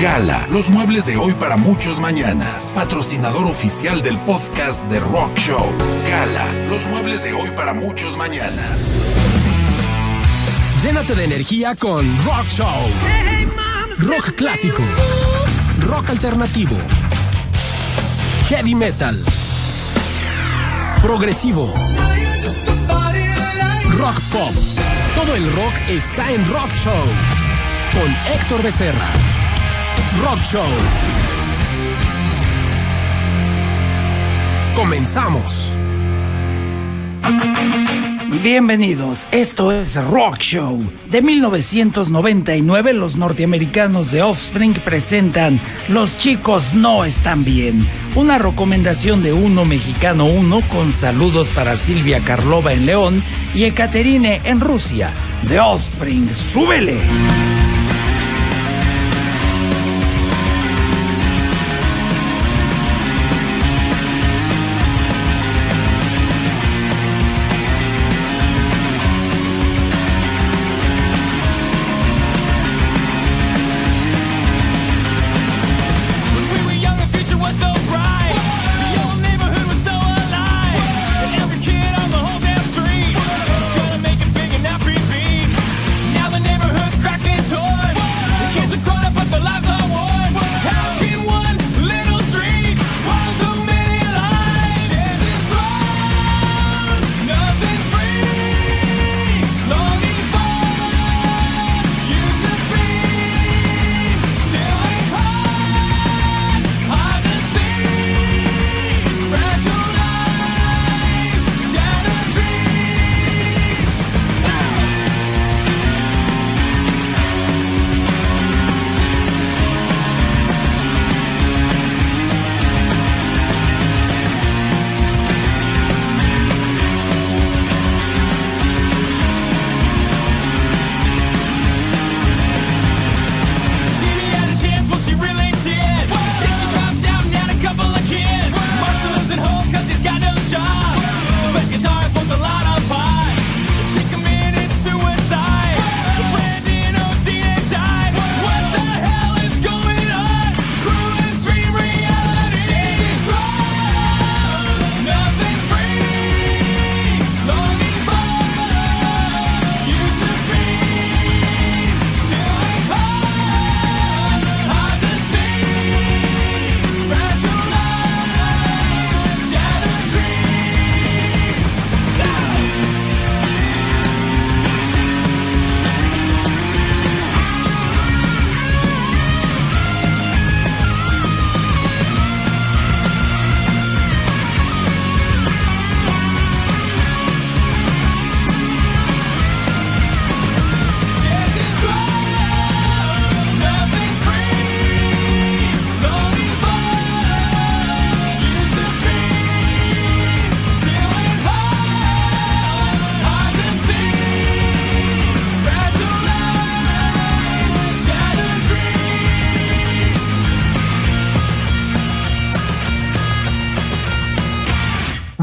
Gala, los muebles de hoy para muchos mañanas. Patrocinador oficial del podcast de Rock Show. Gala, los muebles de hoy para muchos mañanas. Llénate de energía con Rock Show. Rock clásico. Rock alternativo. Heavy metal. Progresivo. Rock pop. Todo el rock está en Rock Show. Con Héctor Becerra. Rock Show. Comenzamos. Bienvenidos, esto es Rock Show. De 1999 los norteamericanos de Offspring presentan Los chicos no están bien, una recomendación de uno mexicano uno con saludos para Silvia Karlova en León y Ekaterine en Rusia. De Offspring, súbele.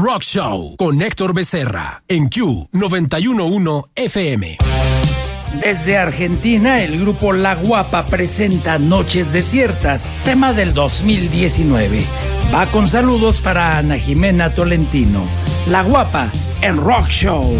Rock Show con Héctor Becerra en Q 911 FM. Desde Argentina, el grupo La Guapa presenta Noches Desiertas, tema del 2019. Va con saludos para Ana Jimena Tolentino. La Guapa en Rock Show.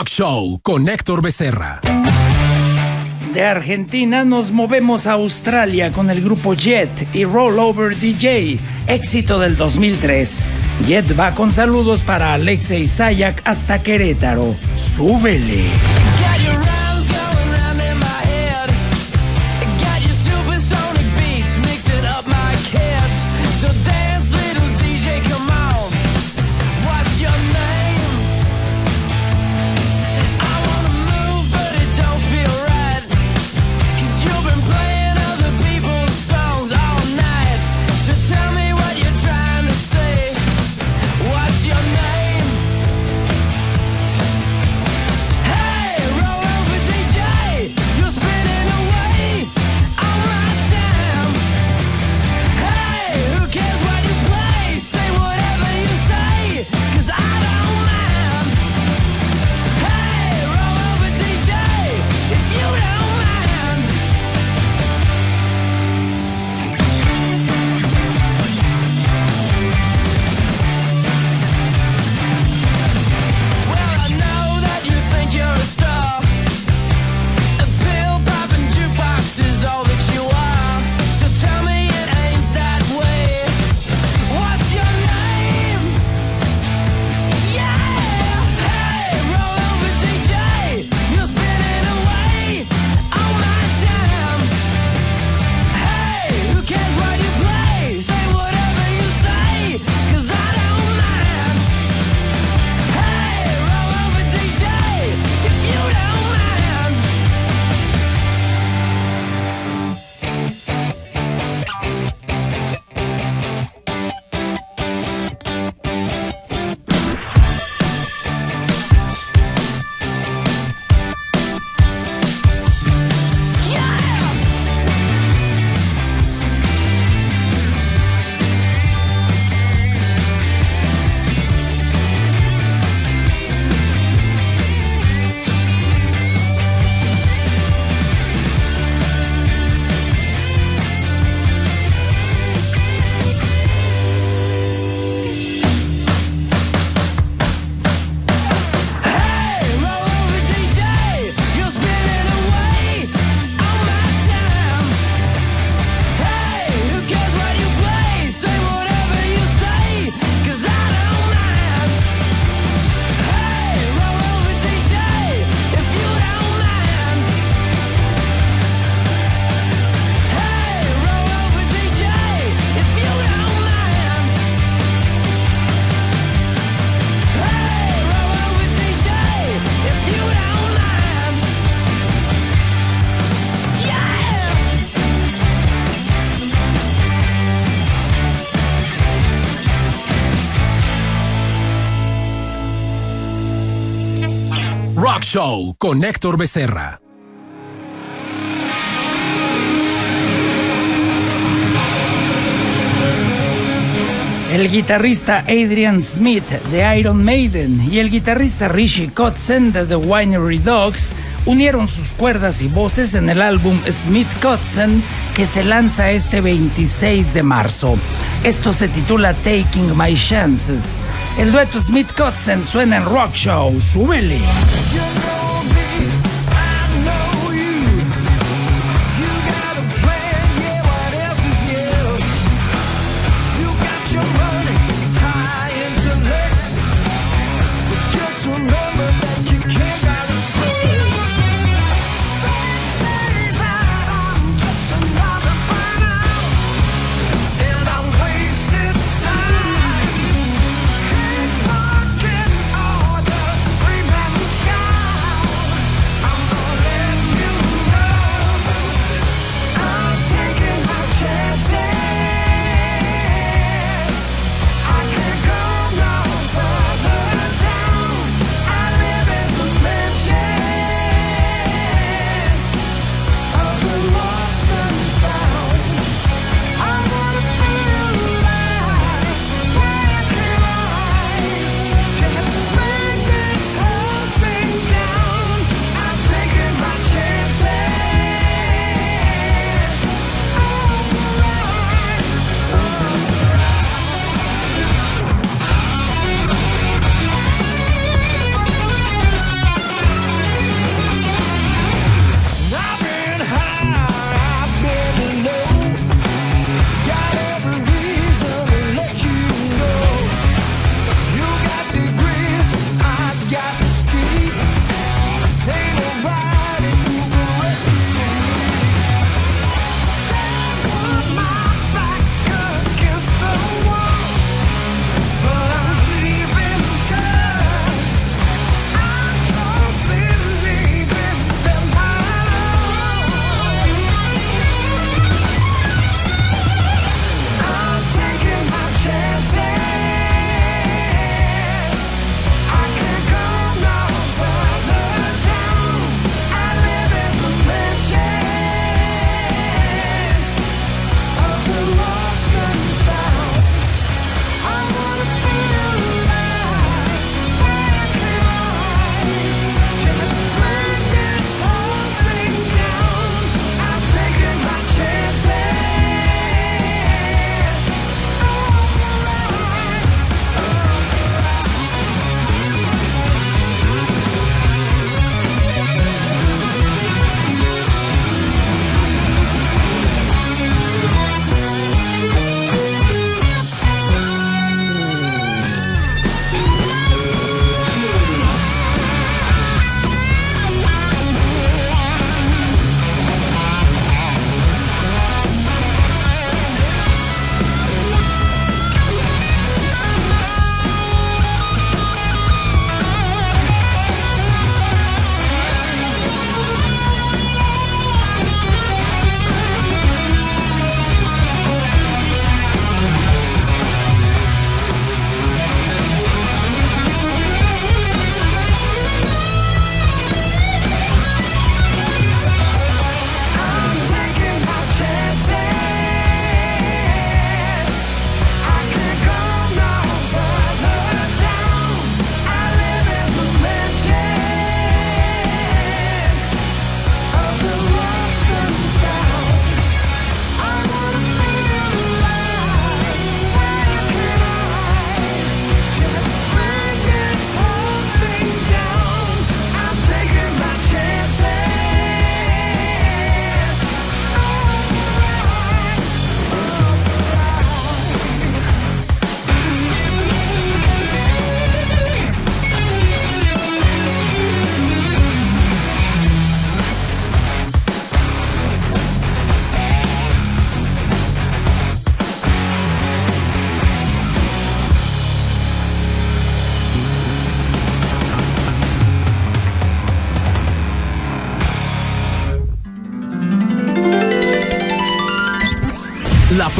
Show con Héctor Becerra. De Argentina nos movemos a Australia con el grupo Jet y Rollover DJ, éxito del 2003. Jet va con saludos para Alexei Sayak hasta Querétaro. ¡Súbele! Show con Héctor Becerra. El guitarrista Adrian Smith de Iron Maiden y el guitarrista Rishi Kotzen de The Winery Dogs unieron sus cuerdas y voces en el álbum Smith Kotzen que se lanza este 26 de marzo. Esto se titula Taking My Chances. El dueto Smith Kotzen suena en Rock Show. ¡Súbele!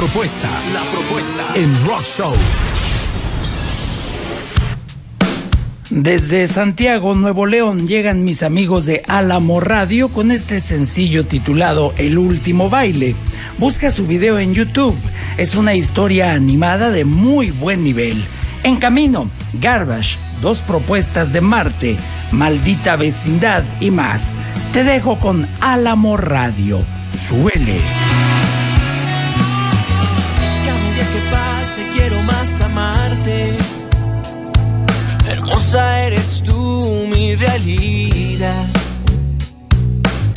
Propuesta, la propuesta en Rock Show. Desde Santiago, Nuevo León, llegan mis amigos de Álamo Radio con este sencillo titulado El último baile. Busca su video en YouTube. Es una historia animada de muy buen nivel. En camino, Garbage, dos propuestas de Marte, Maldita Vecindad y más. Te dejo con Álamo Radio. Suele. Hermosa eres tú, mi realidad.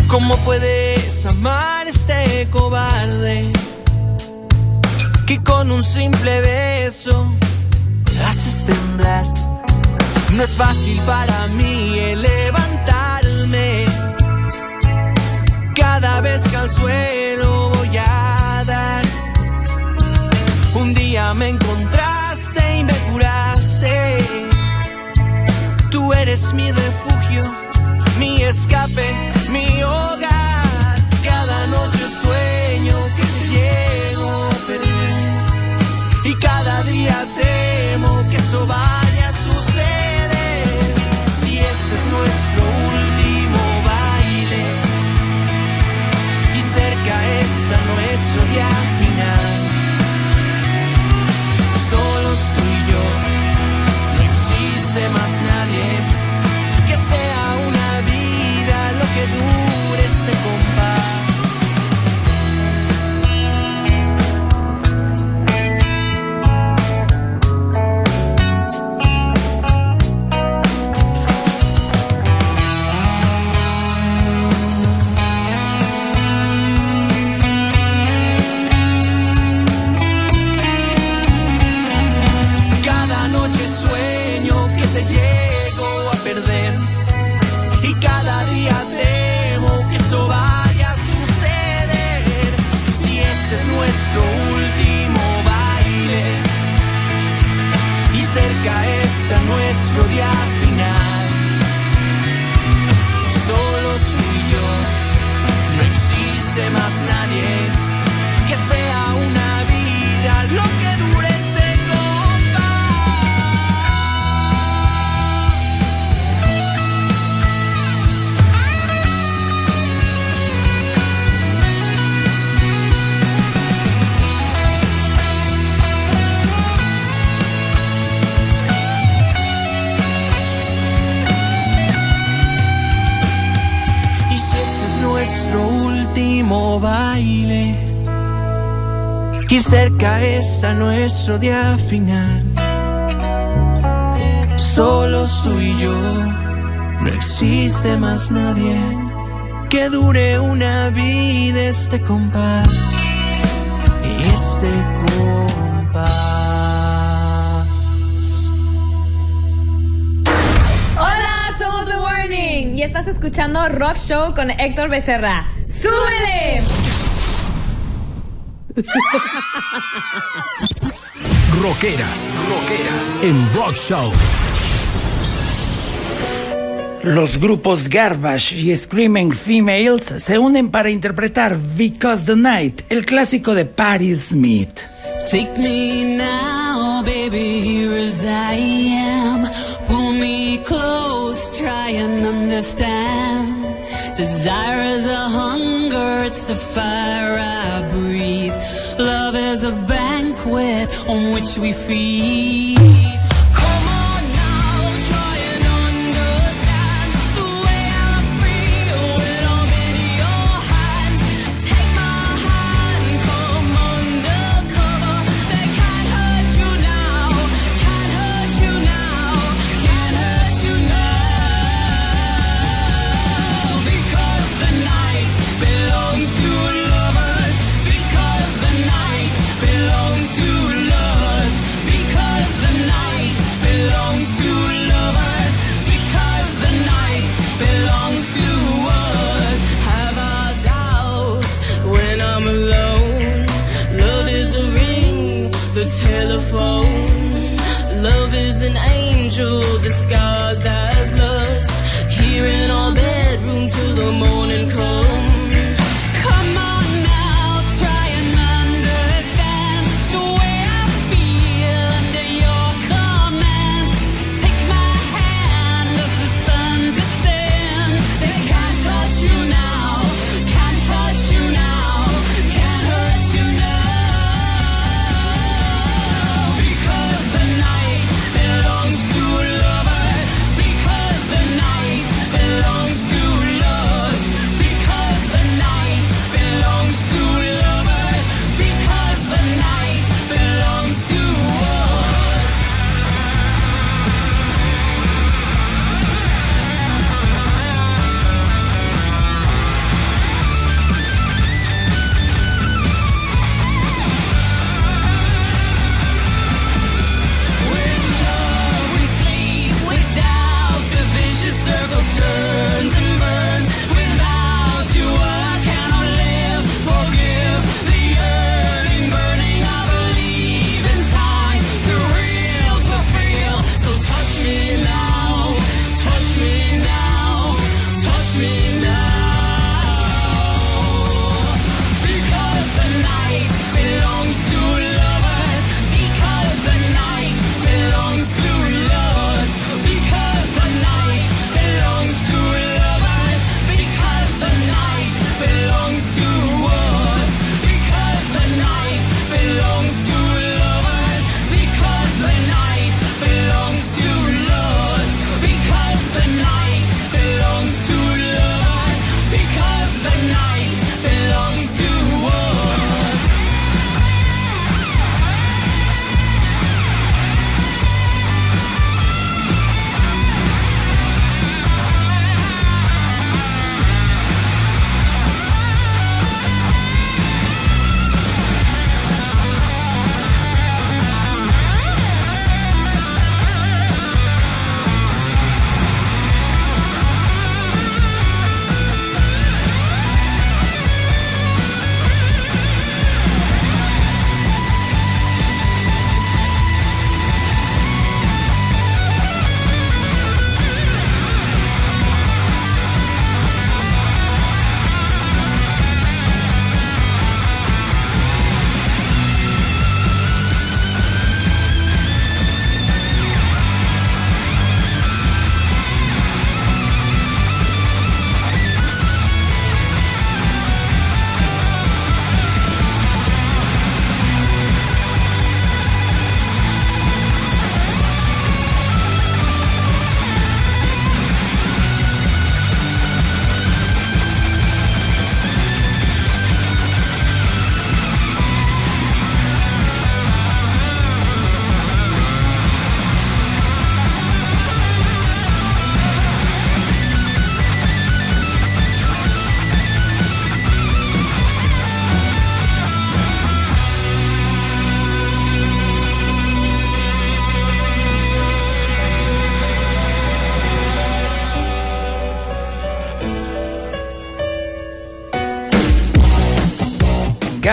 ¿Cómo puedes amar este cobarde? Que con un simple beso haces temblar. No es fácil para mí levantarme. Cada vez que al suelo voy a dar. Un día me encontraste y me curaste. Tú eres mi refugio, mi escape, mi hogar. Cada noche sueño que te llego a. Y cada día temo que eso vaya a suceder. Si este es nuestro último baile y cerca está nuestro día que dure este compás. Nuestro cerca está nuestro día final, solos tú y yo, no existe más nadie que dure una vida este compás, este compás. Hola, somos The Warning y estás escuchando Rock Show con Héctor Becerra. ¡Súbele! Rockeras, rockeras en Rock Show. Los grupos Garbage y Screaming Females se unen para interpretar Because the Night, el clásico de Patti Smith. Take me now, baby, here as I am. Pull me close, try and understand. Desire is a hunger, it's the fire I banquet on which we feed.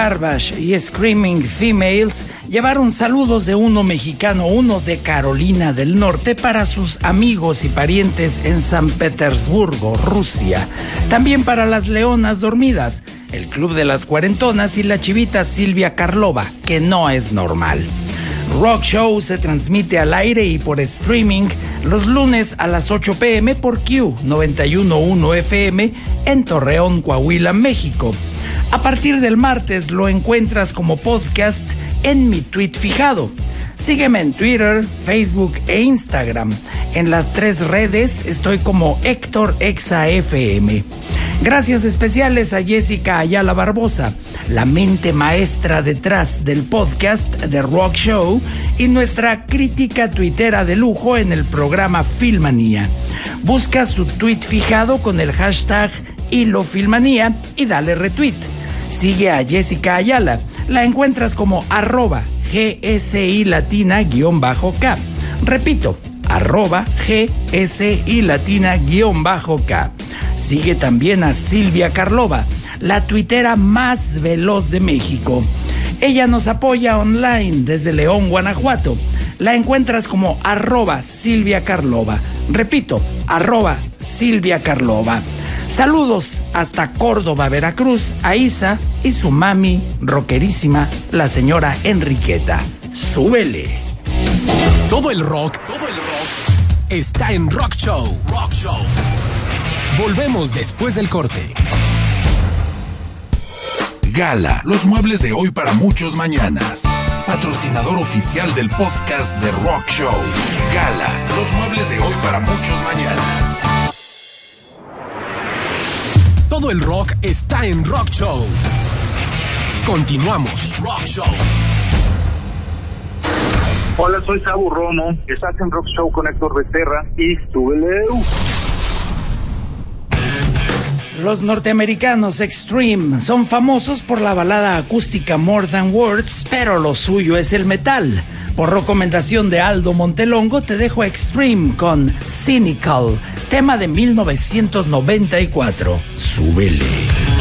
Garbage y Screaming Females llevaron saludos de uno mexicano, uno de Carolina del Norte para sus amigos y parientes en San Petersburgo, Rusia. También para las Leonas Dormidas, el Club de las Cuarentonas y la chivita Silvia Karlova, que no es normal. Rock Show se transmite al aire y por streaming los lunes a las 8 pm por Q 911 FM en Torreón, Coahuila, México. A partir del martes lo encuentras como podcast en mi tweet fijado. Sígueme en Twitter, Facebook e Instagram. En las tres redes estoy como Héctor ExaFM. Gracias especiales a Jessica Ayala Barbosa, la mente maestra detrás del podcast de Rock Show y nuestra crítica tuitera de lujo en el programa Filmanía. Busca su tweet fijado con el hashtag HiloFilmanía y dale retweet. Sigue a Jessica Ayala. La encuentras como arroba GSI Latina-K. Repito, arroba GSI Latina-K. Sigue también a Silvia Karlova, la tuitera más veloz de México. Ella nos apoya online desde León, Guanajuato. La encuentras como arroba Silvia Karlova. Repito, arroba Silvia Karlova. Saludos hasta Córdoba, Veracruz, a Isa y su mami rockerísima, la señora Enriqueta. Súbele. Todo el rock, todo el rock está en Rock Show. Rock Show. Volvemos después del corte. Gala, los muebles de hoy para muchos mañanas. Patrocinador oficial del podcast de Rock Show. Gala, los muebles de hoy para muchos mañanas. Todo el rock está en Rock Show. Continuamos. Rock Show. Hola, soy Sabu Romo. Estás en Rock Show con Héctor Becerra y súbele. Los norteamericanos Extreme son famosos por la balada acústica More Than Words, pero lo suyo es el metal. Por recomendación de Aldo Montelongo te dejo Extreme con Cynical, tema de 1994. Súbele.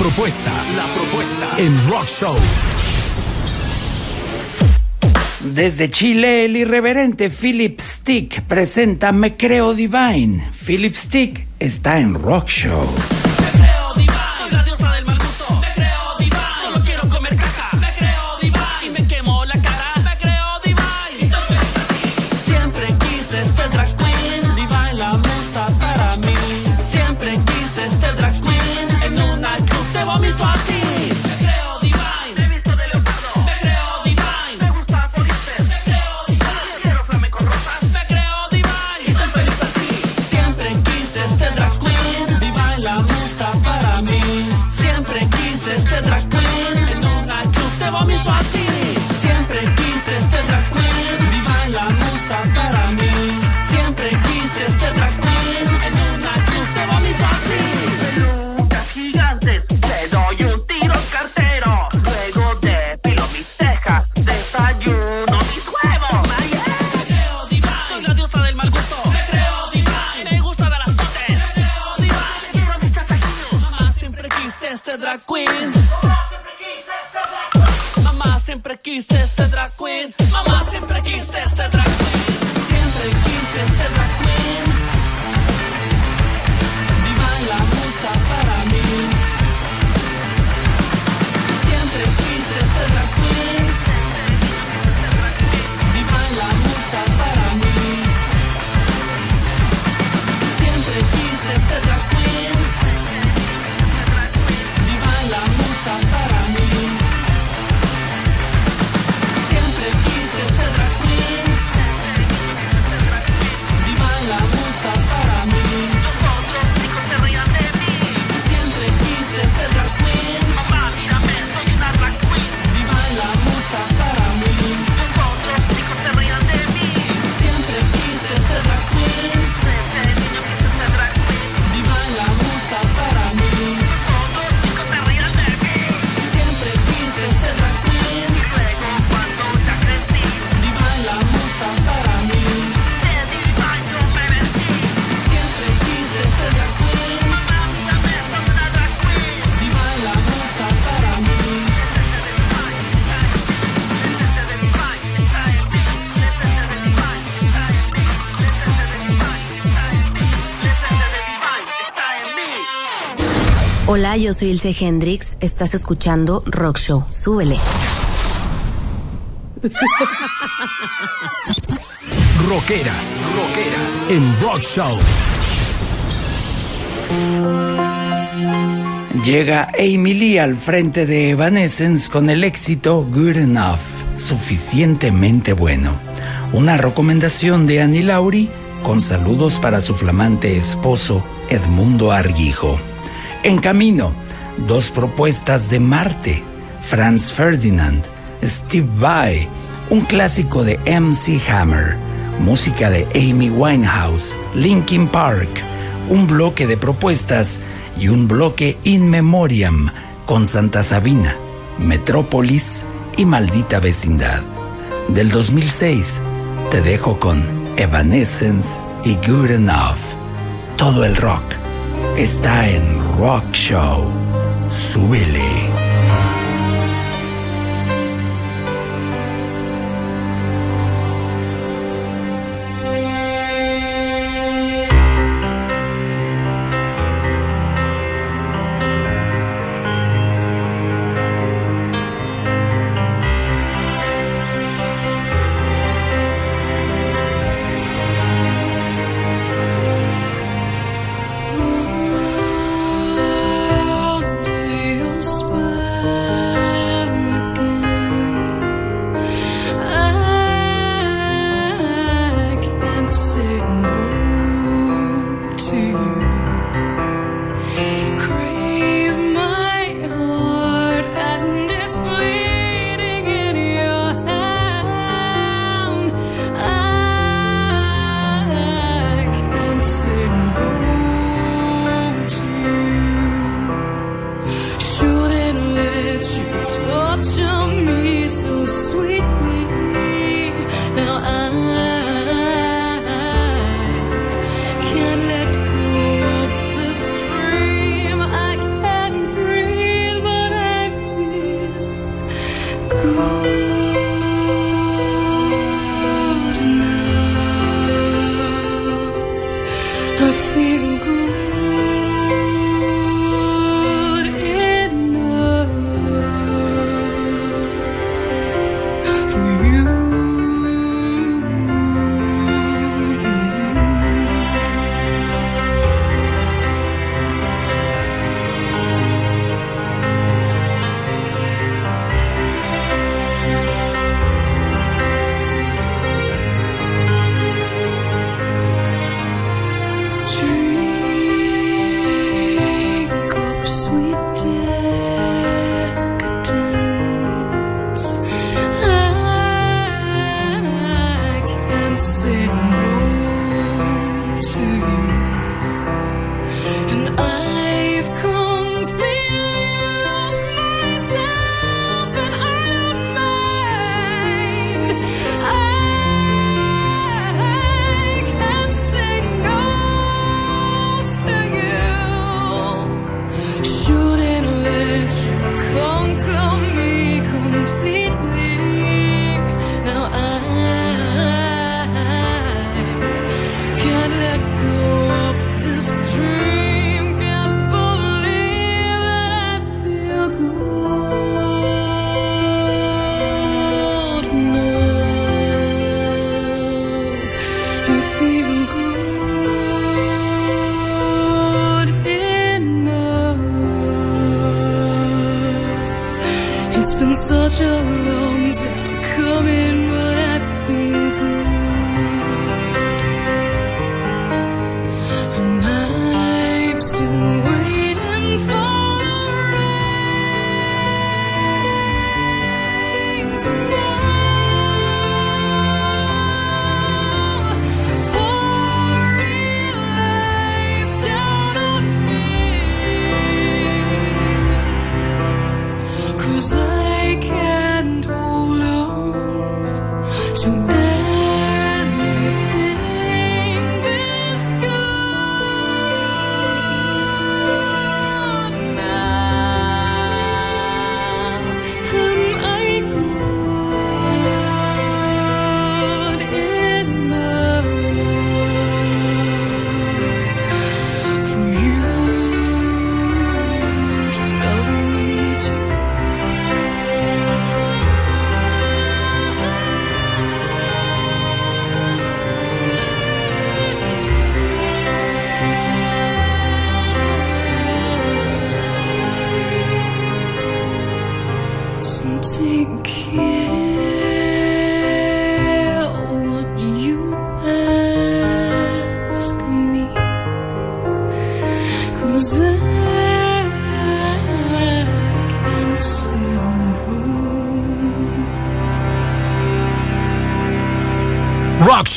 Propuesta, la propuesta en Rock Show. Desde Chile, el irreverente Philip Stick presenta Me Creo Divine. Philip Stick está en Rock Show. Hola, yo soy Ilse Hendrix. Estás escuchando Rock Show. Súbele. Rockeras, rockeras en Rock Show. Llega Amy Lee al frente de Evanescence con el éxito Good Enough, suficientemente bueno. Una recomendación de Annie Lauri con saludos para su flamante esposo Edmundo Arguijo. En camino, dos propuestas de Marte, Franz Ferdinand, Steve Vai, un clásico de MC Hammer, música de Amy Winehouse, Linkin Park, un bloque de propuestas y un bloque in memoriam con Santa Sabina, Metrópolis y Maldita Vecindad. Del 2006, te dejo con Evanescence y Good Enough. Todo el rock está en Rock Show. Súbele.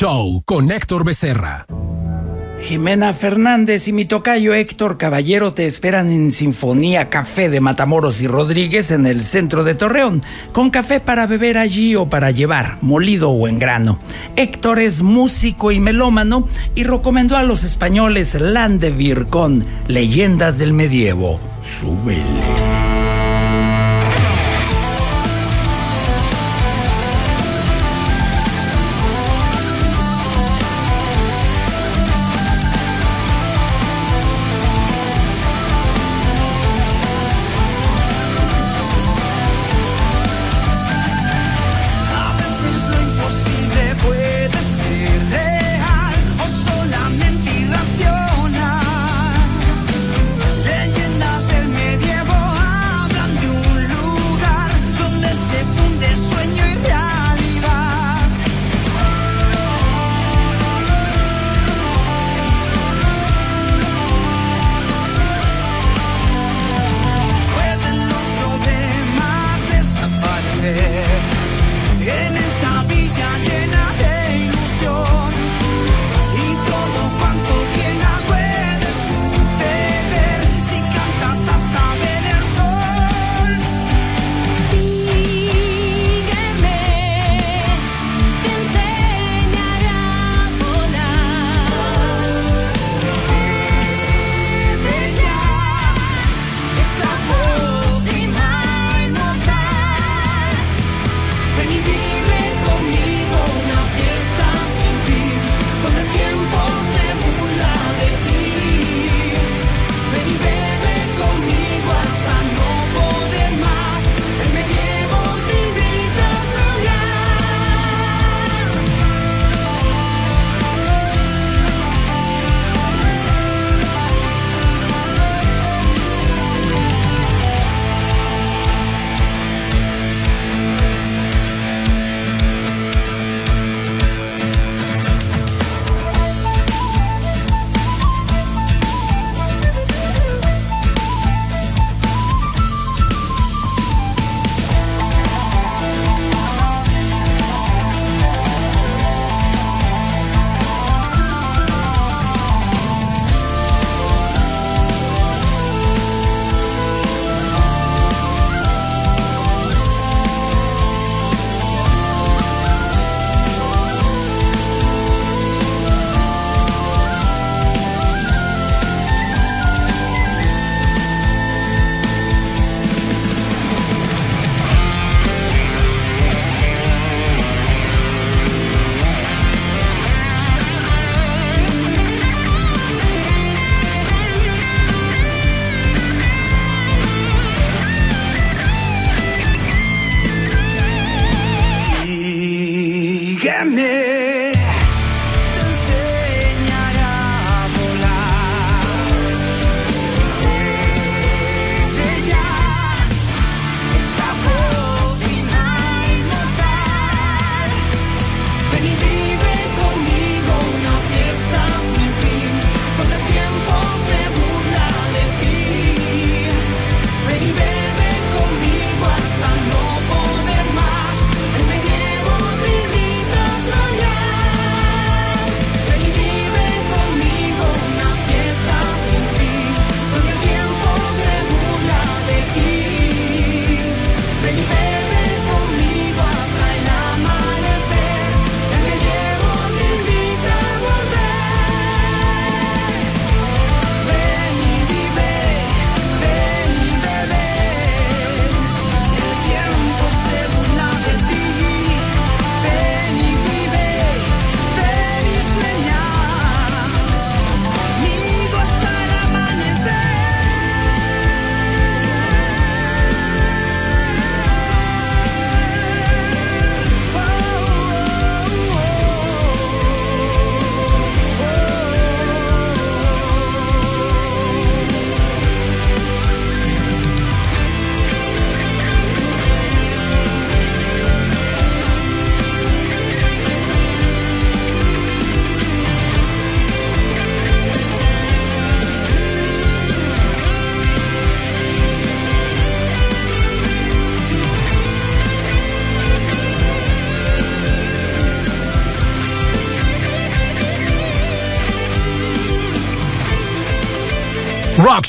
Show con Héctor Becerra. Jimena Fernández y mi tocayo Héctor Caballero te esperan en Sinfonía Café de Matamoros y Rodríguez en el centro de Torreón, con café para beber allí o para llevar, molido o en grano. Héctor es músico y melómano y recomendó a los españoles Landevir con Leyendas del Medievo. Súbele.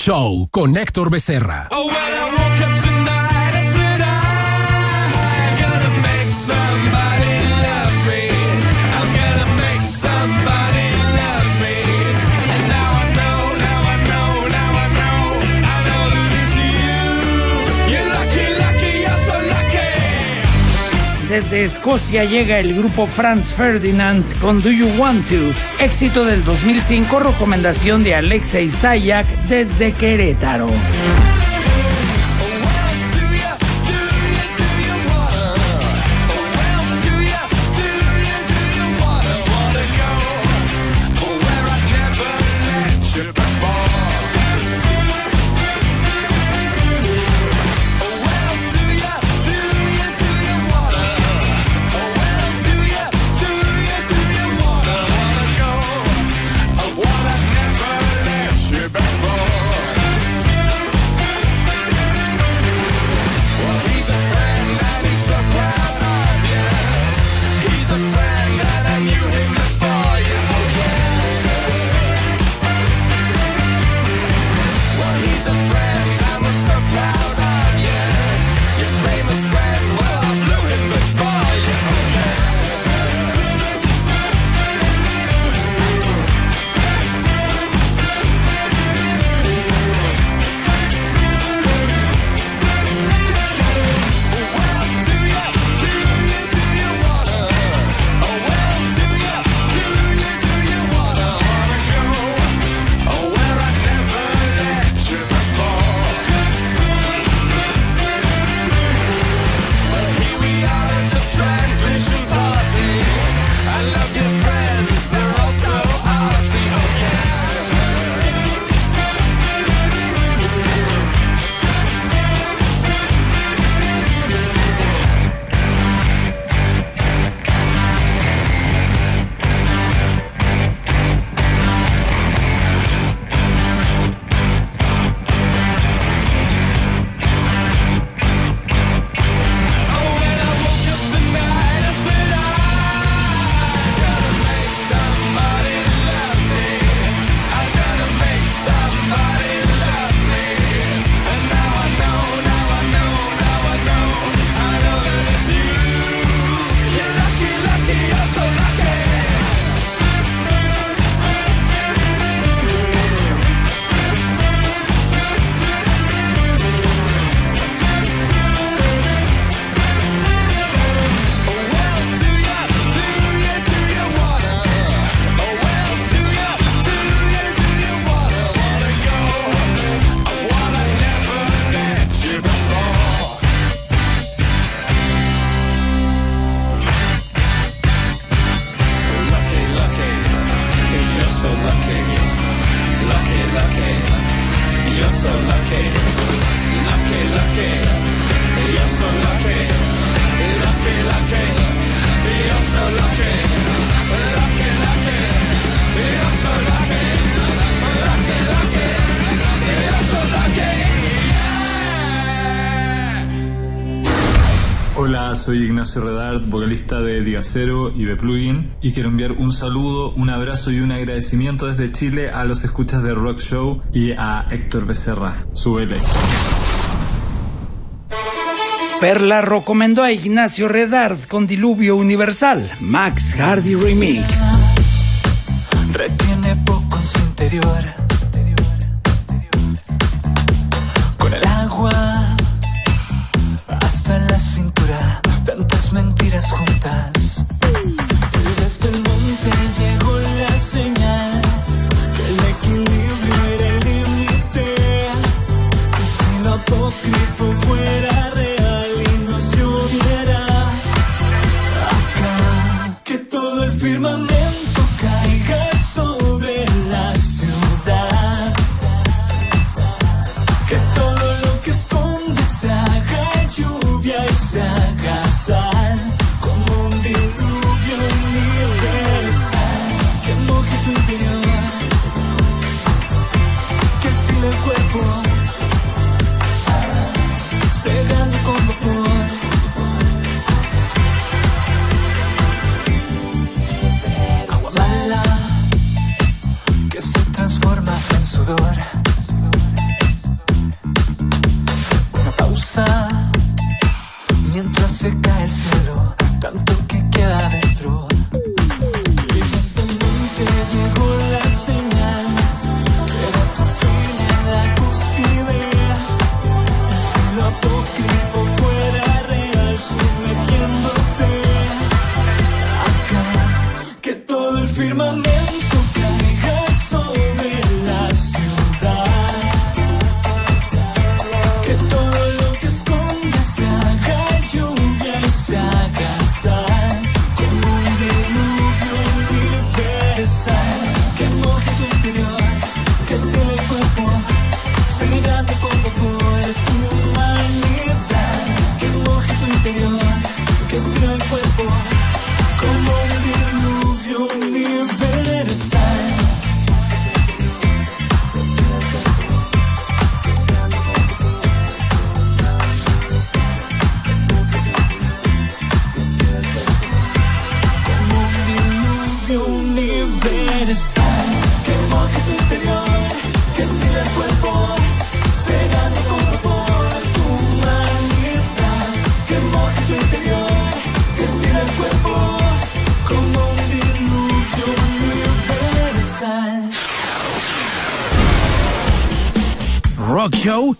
Show con Héctor Becerra. Desde Escocia llega el grupo Franz Ferdinand con Do You Want To, éxito del 2005, recomendación de Alexei Sayak desde Querétaro. Vocalista de Digacero y de Plugin, y quiero enviar un saludo, un abrazo y un agradecimiento desde Chile a los escuchas de Rock Show y a Héctor Becerra. Súbele. Perla recomendó a Ignacio Redard con Diluvio Universal, Max Hardy Remix. Retiene poco en su interior. Con el agua hasta la cintura, mentiras juntas. Y desde el monte llegó la señal que el equilibrio era el límite. Y si lo apócrifo fuera real y nos lloviera acá, que todo el firmamento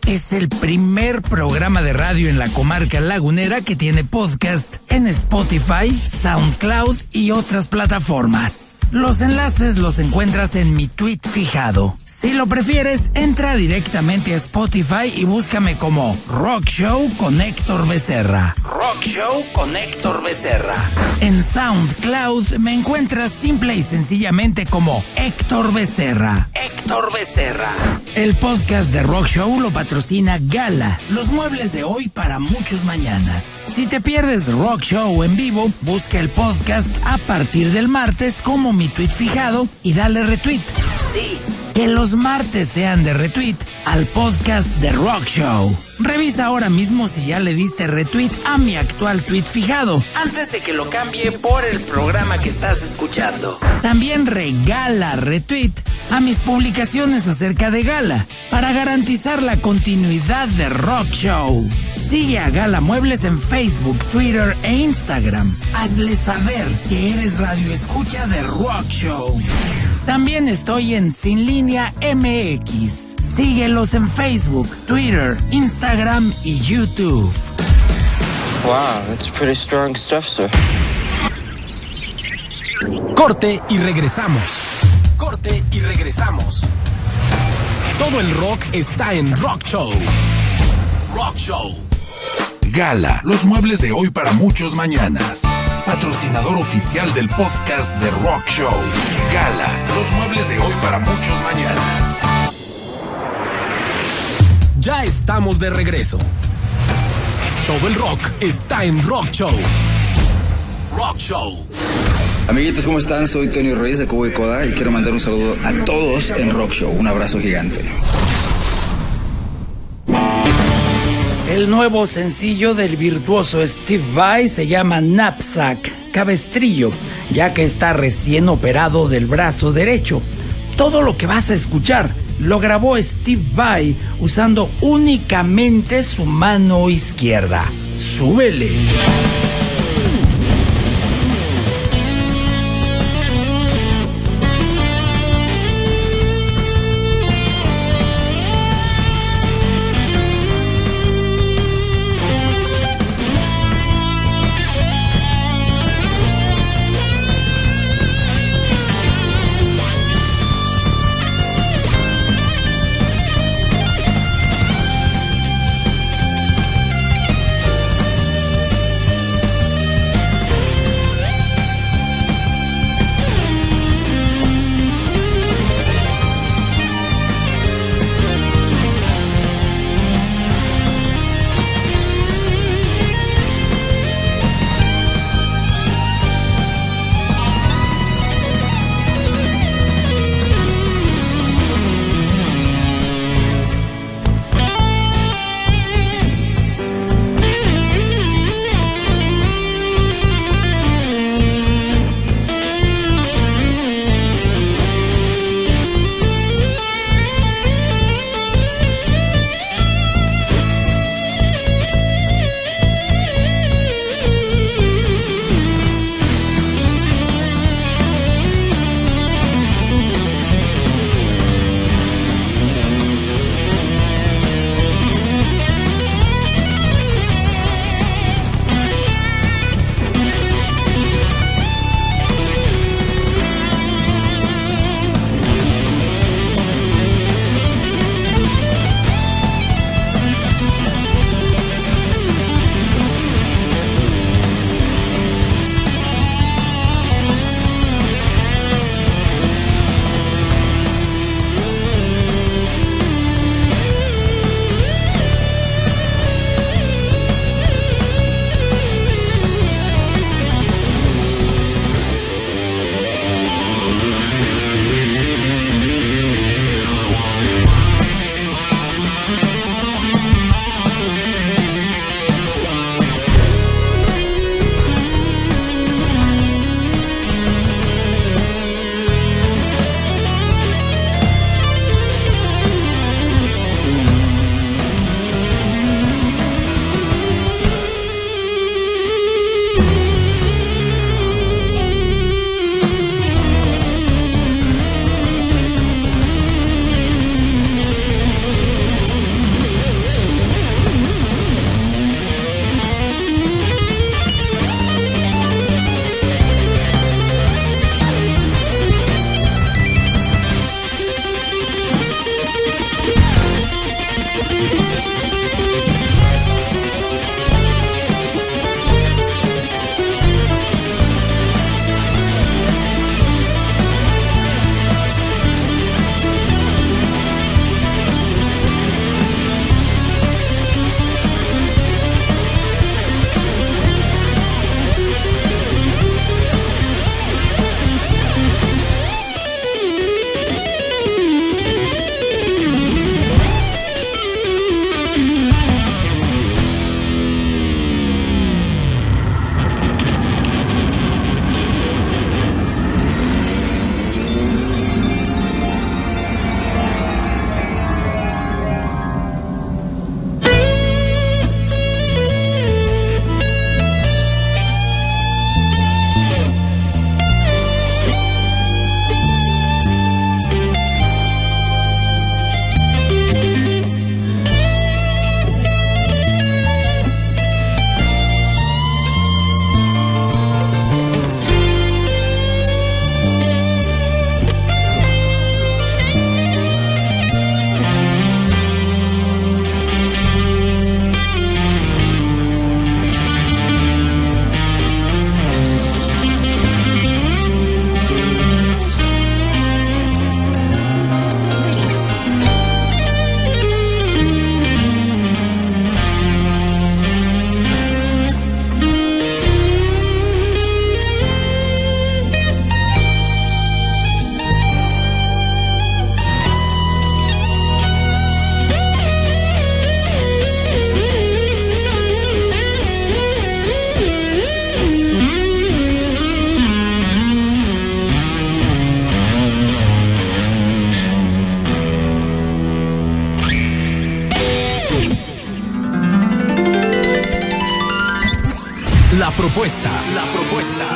Es el primer programa de radio en la comarca lagunera que tiene podcast en Spotify, SoundCloud y otras plataformas. Los enlaces los encuentras en mi tweet fijado. Si lo prefieres, entra directamente a Spotify y búscame como Rock Show con Héctor Becerra. Rock Show con Héctor Becerra. En SoundCloud me encuentras simple y sencillamente como Héctor Becerra. Héctor Becerra. El podcast de Rock Show lo patrocina Gala, los muebles de hoy para muchos mañanas. Si te pierdes Rock Show en vivo, busca el podcast a partir del martes como mi tweet fijado y dale retweet. Sí, que los martes sean de retweet al podcast de Rock Show. Revisa ahora mismo si ya le diste retweet a mi actual tweet fijado, antes de que lo cambie por el programa que estás escuchando. También regala retweet a mis publicaciones acerca de Gala, para garantizar la continuidad de Rock Show. Sigue a Gala Muebles en Facebook, Twitter e Instagram. Hazle saber que eres radio escucha de Rock Show. También estoy en Sin Línea MX. Síguelos en Facebook, Twitter, Instagram y YouTube. Wow, that's pretty strong stuff, sir. Corte y regresamos. Corte y regresamos. Todo el rock está en Rock Show. Rock Show. Gala, los muebles de hoy para muchos mañanas. Patrocinador oficial del podcast de Rock Show. Gala, los muebles de hoy para muchos mañanas. Ya estamos de regreso. Todo el rock está en Rock Show. Rock Show. Amiguitos, ¿cómo están? Soy Tony Reyes de Cubo y Coda y quiero mandar un saludo a todos en Rock Show. Un abrazo gigante. El nuevo sencillo del virtuoso Steve Vai se llama Knapsack, cabestrillo, ya que está recién operado del brazo derecho. Todo lo que vas a escuchar lo grabó Steve Vai usando únicamente su mano izquierda. ¡Súbele!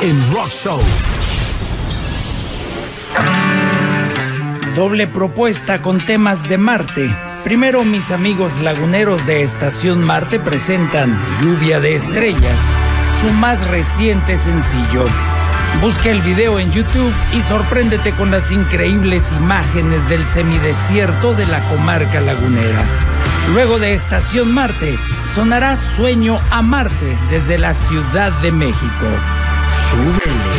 En Rock Show. Doble propuesta con temas de Marte. Primero mis amigos laguneros de Estación Marte presentan Lluvia de Estrellas, su más reciente sencillo. Busca el video en YouTube y sorpréndete con las increíbles imágenes del semidesierto de la comarca lagunera. Luego de Estación Marte, sonará Sueño a Marte desde la Ciudad de México. Súbele. Camino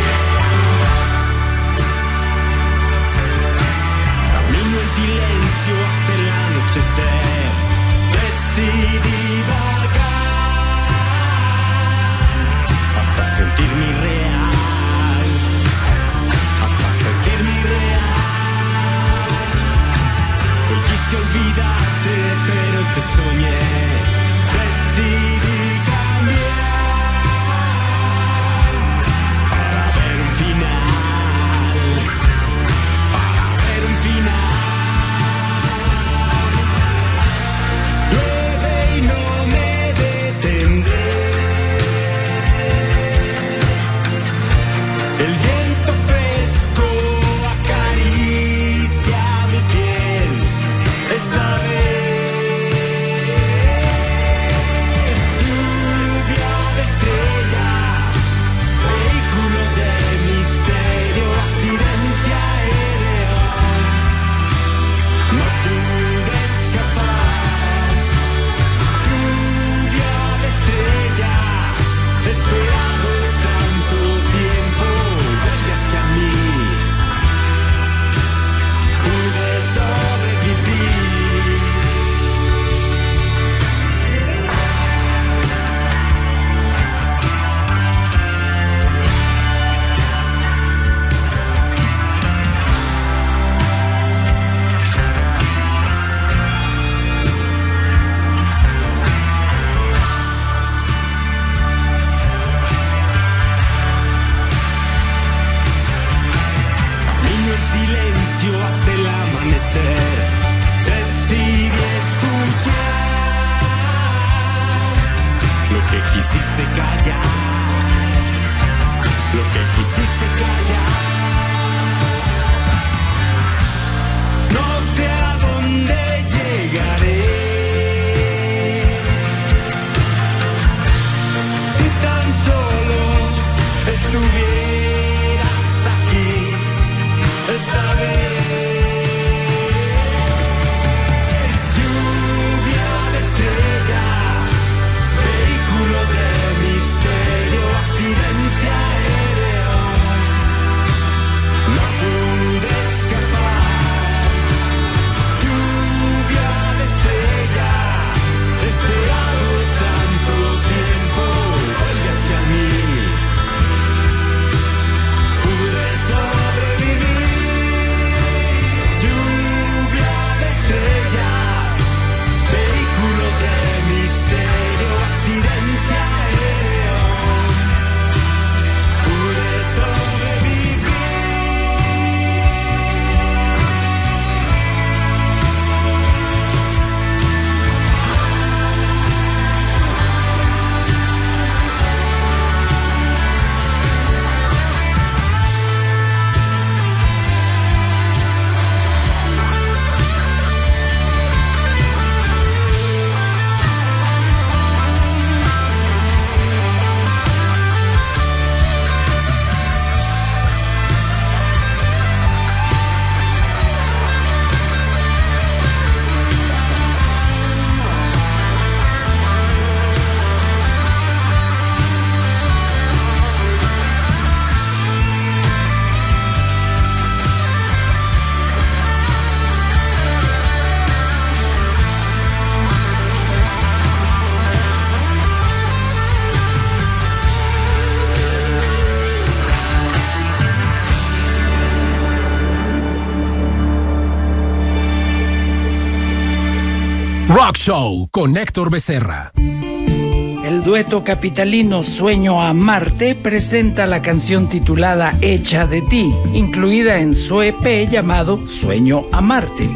Show con Héctor Becerra. El dueto capitalino Sueño a Marte presenta la canción titulada Hecha de ti, incluida en su EP llamado Sueño a Marte.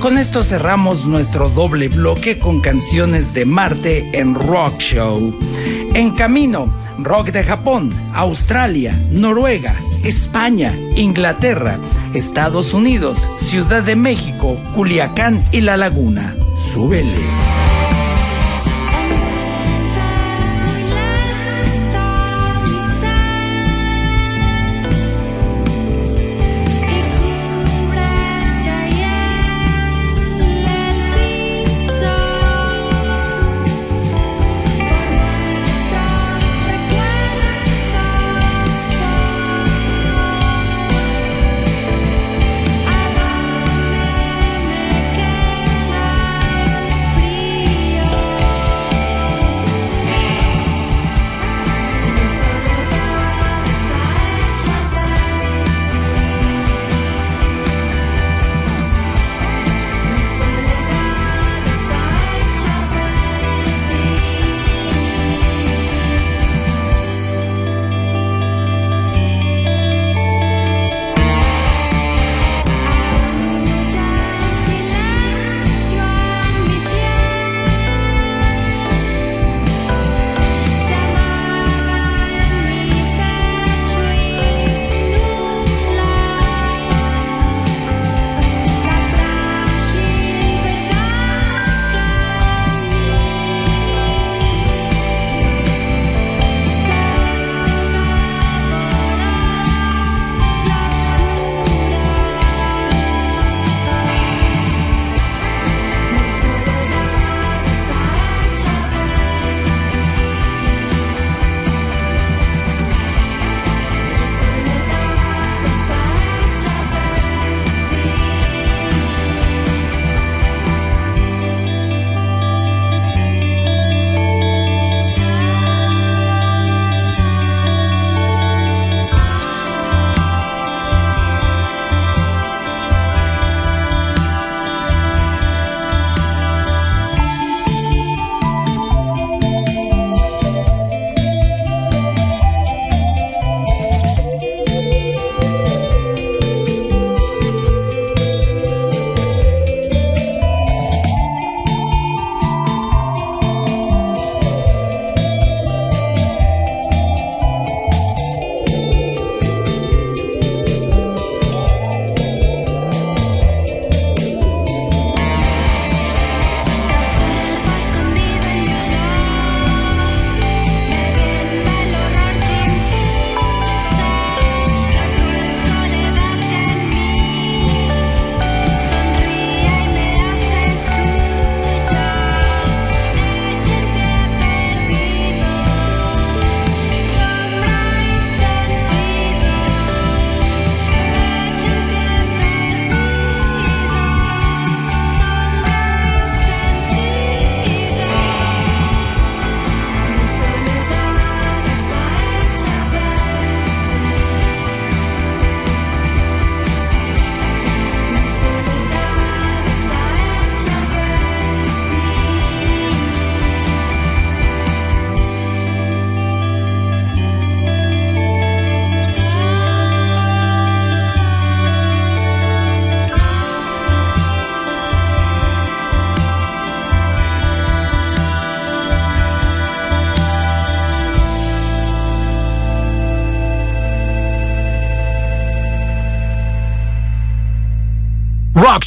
Con esto cerramos nuestro doble bloque con canciones de Marte en Rock Show. En camino, rock de Japón, Australia, Noruega, España, Inglaterra, Estados Unidos, Ciudad de México, Culiacán y La Laguna. Súbele.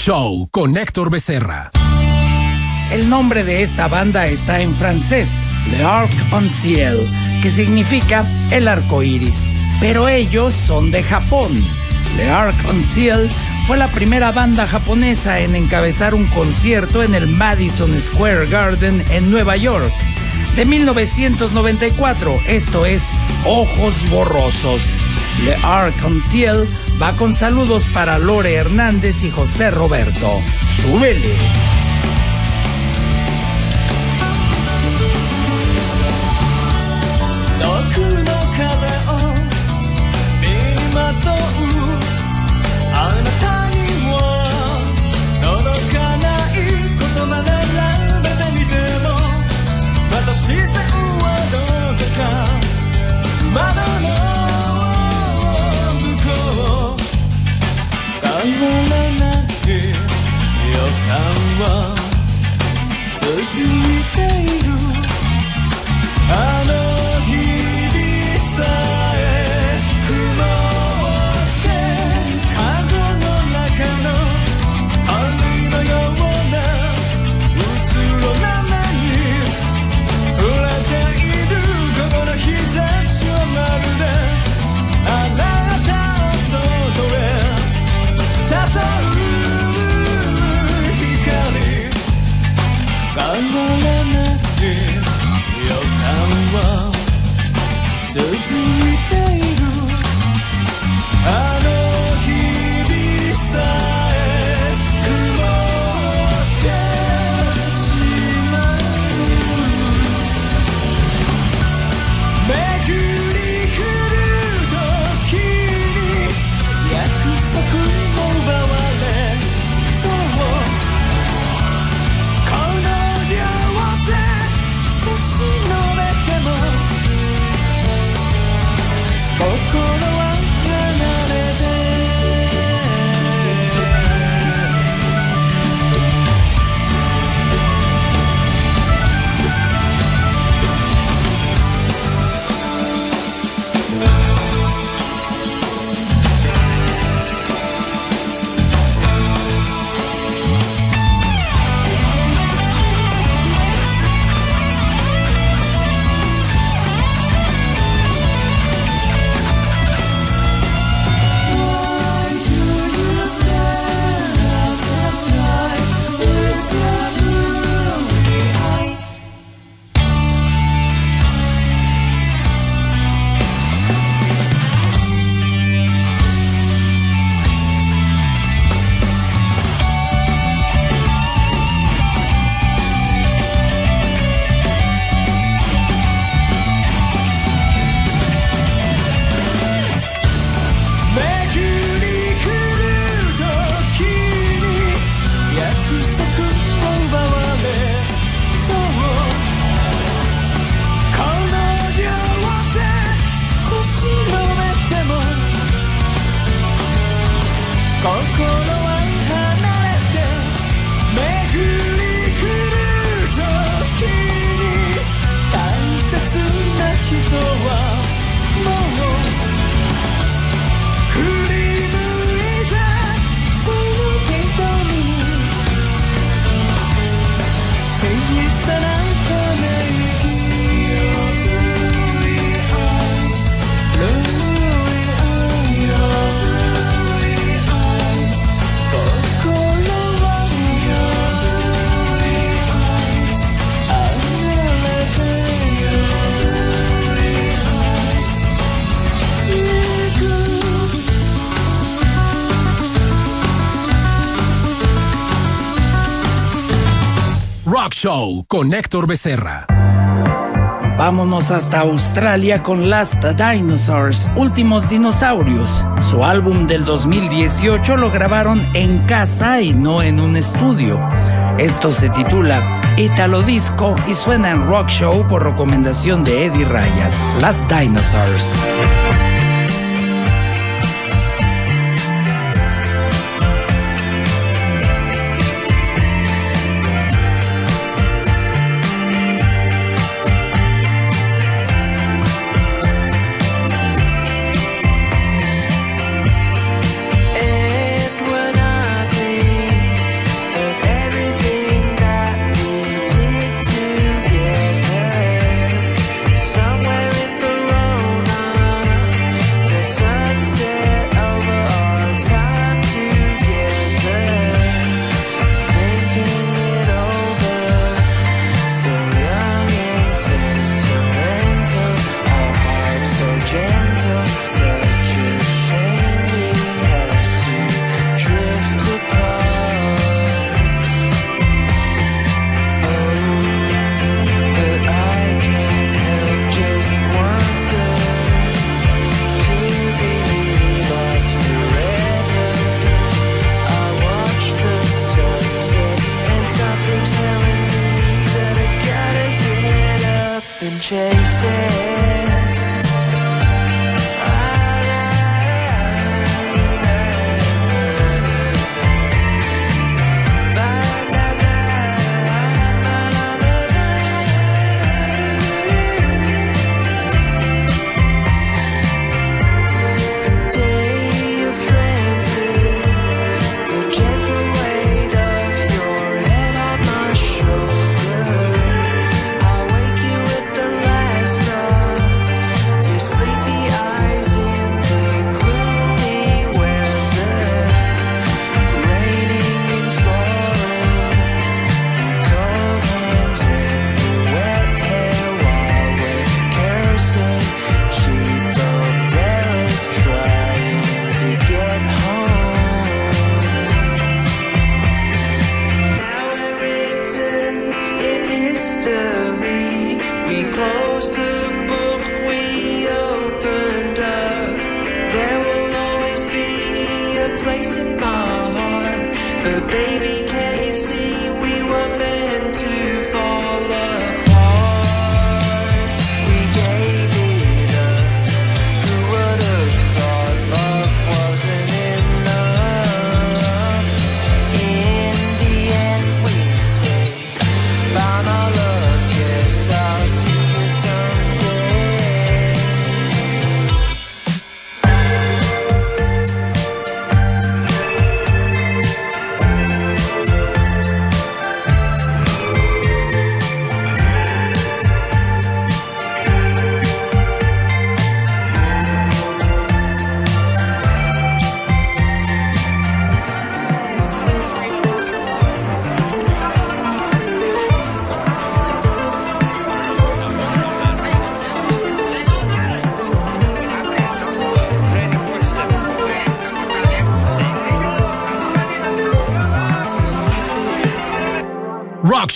Show con Héctor Becerra. El nombre de esta banda está en francés, Le Arc en Ciel, que significa el arco iris, pero ellos son de Japón. Le Arc en Ciel fue la primera banda japonesa en encabezar un concierto en el Madison Square Garden en Nueva York. De 1994, esto es Ojos Borrosos. Le Arc en Ciel va con saludos para Lore Hernández y José Roberto. ¡Súbele! Show con Héctor Becerra. Vámonos hasta Australia con Last Dinosaurs, Últimos Dinosaurios. Su álbum del 2018 lo grabaron en casa y no en un estudio. Esto se titula Italo Disco y suena en Rock Show por recomendación de Eddie Rayas. Last Dinosaurs.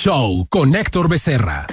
Show con Héctor Becerra.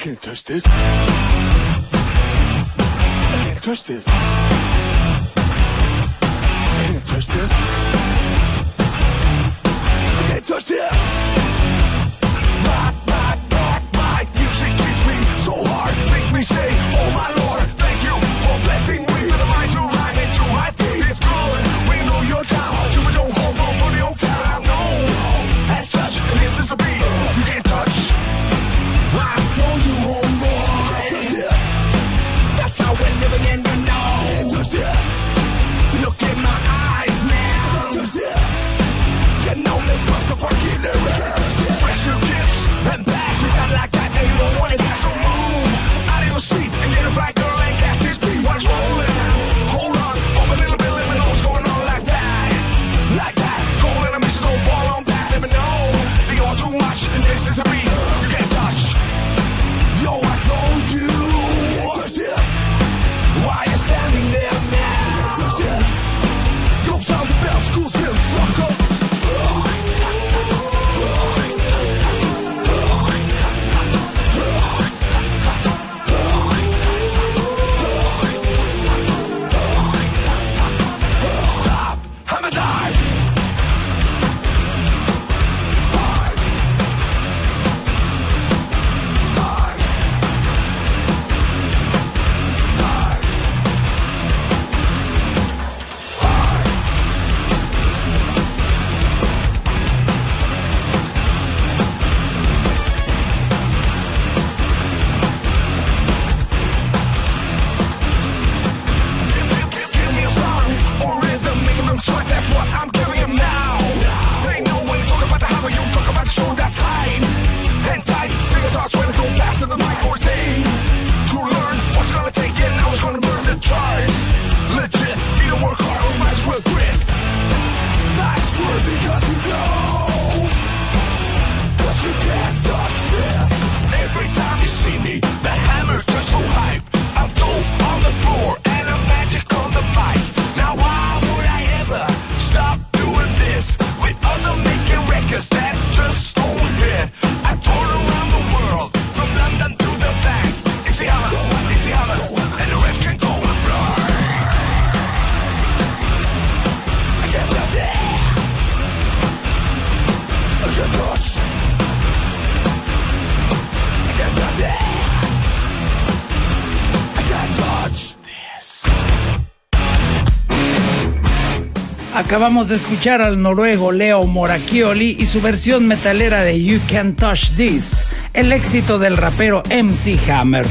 Acabamos de escuchar al noruego Leo Moracchioli y su versión metalera de You Can Touch This, el éxito del rapero MC Hammer.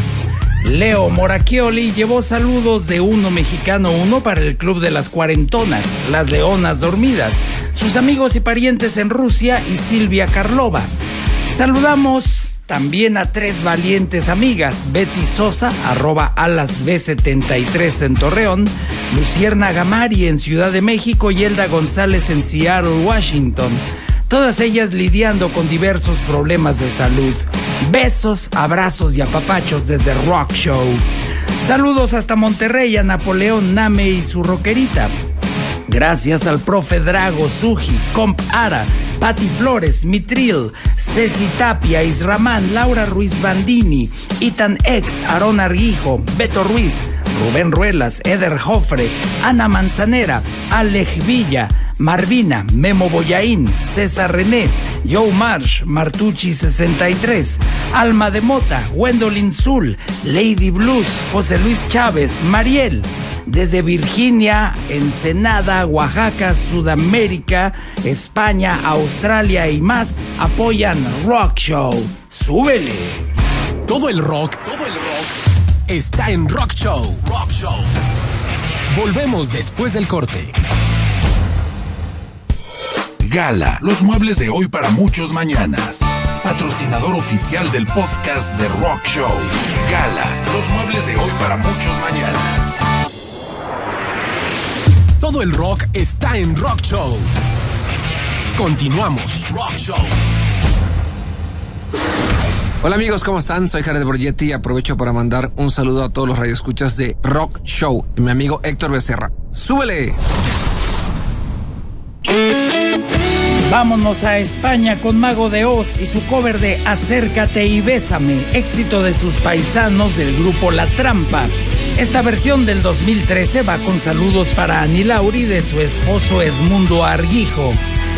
Leo Moracchioli llevó saludos de uno mexicano uno para el club de las cuarentonas, las leonas dormidas, sus amigos y parientes en Rusia y Silvia Karlova. Saludamos también a tres valientes amigas, Betty Sosa, arroba alasb73 en Torreón, Lucierna Gamari en Ciudad de México y Elda González en Seattle, Washington. Todas ellas lidiando con diversos problemas de salud. Besos, abrazos y apapachos desde Rock Show. Saludos hasta Monterrey a Napoleón Name y su rockerita. Gracias al profe Drago, Suji, Comp Ara, Patti Flores, Mitril, Ceci Tapia, Isramán, Laura Ruiz Bandini, Itan Ex, Aaron Arguijo, Beto Ruiz, Rubén Ruelas, Eder Jofre, Ana Manzanera, Alej Villa, Marvina, Memo Boyaín, César René, Joe Marsh, Martucci 63, Alma de Mota, Gwendolyn Zul, Lady Blues, José Luis Chávez, Mariel. Desde Virginia, Ensenada, Oaxaca, Sudamérica, España, Australia y más apoyan Rock Show. ¡Súbele! Todo el rock, todo el está en Rock Show. Rock Show. Volvemos después del corte. Gala, los muebles de hoy para muchos mañanas. Patrocinador oficial del podcast de Rock Show. Gala, los muebles de hoy para muchos mañanas. Todo el rock está en Rock Show. Continuamos. Rock Show. Hola amigos, ¿cómo están? Soy Jared Borgetti y aprovecho para mandar un saludo a todos los radioescuchas de Rock Show y mi amigo Héctor Becerra. ¡Súbele! Vámonos a España con Mago de Oz y su cover de Acércate y Bésame, éxito de sus paisanos del grupo La Trampa. Esta versión del 2013 va con saludos para Annie Lauri de su esposo Edmundo Arguijo.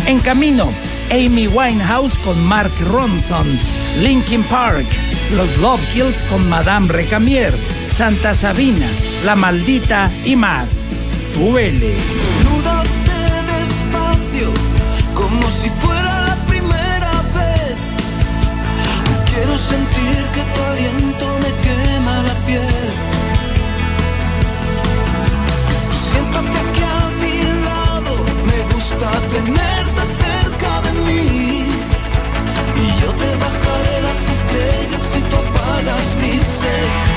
En camino, Amy Winehouse con Mark Ronson, Linkin Park, Los Love Kills con Madame Recamier, Santa Sabina, La Maldita y más. Súbele. Despacio, como si fuera la primera vez. Quiero sentir que tu aliento me quema la piel. Siéntate aquí a mi lado, me gusta tenerte te bajaré las estrellas si tú apagas mi sed.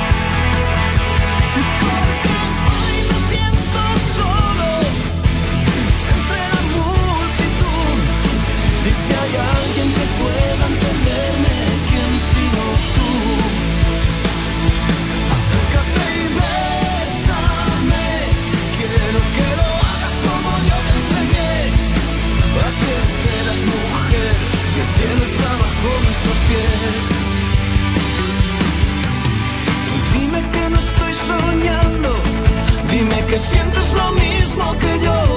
Que sientes lo mismo que yo.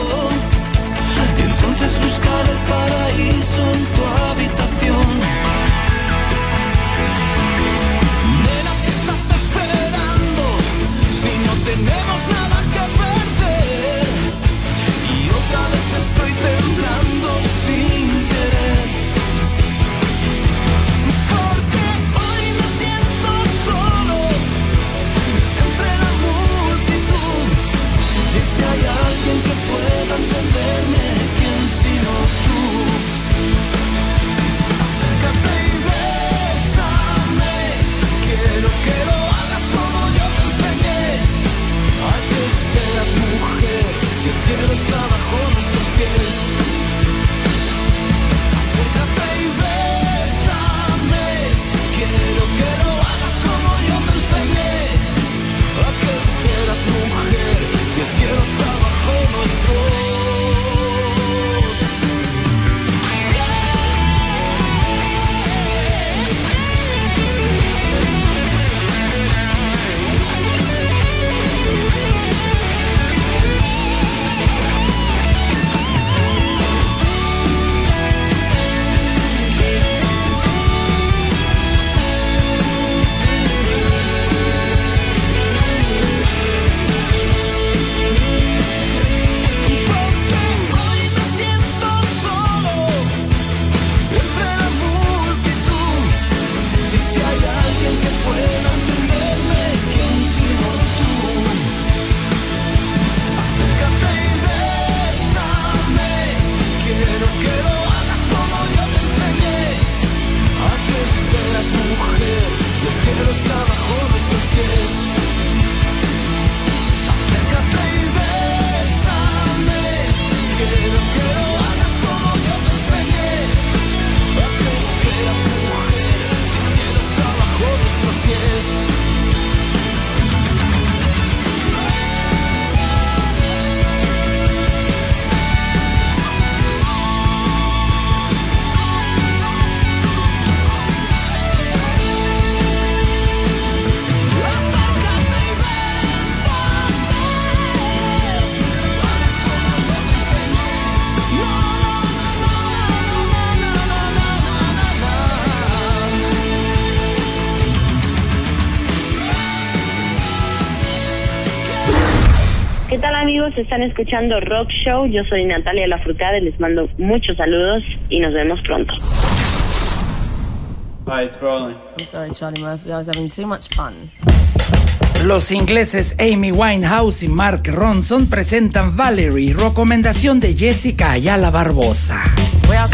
fingers. Están escuchando Rock Show. Yo soy Natalia Lafourcade. Les mando muchos saludos y nos vemos pronto. Hi, it's rolling. I'm sorry, Charlie Murphy. I was having too much fun. Los ingleses Amy Winehouse y Mark Ronson presentan Valerie, recomendación de Jessica Ayala Barbosa. Well,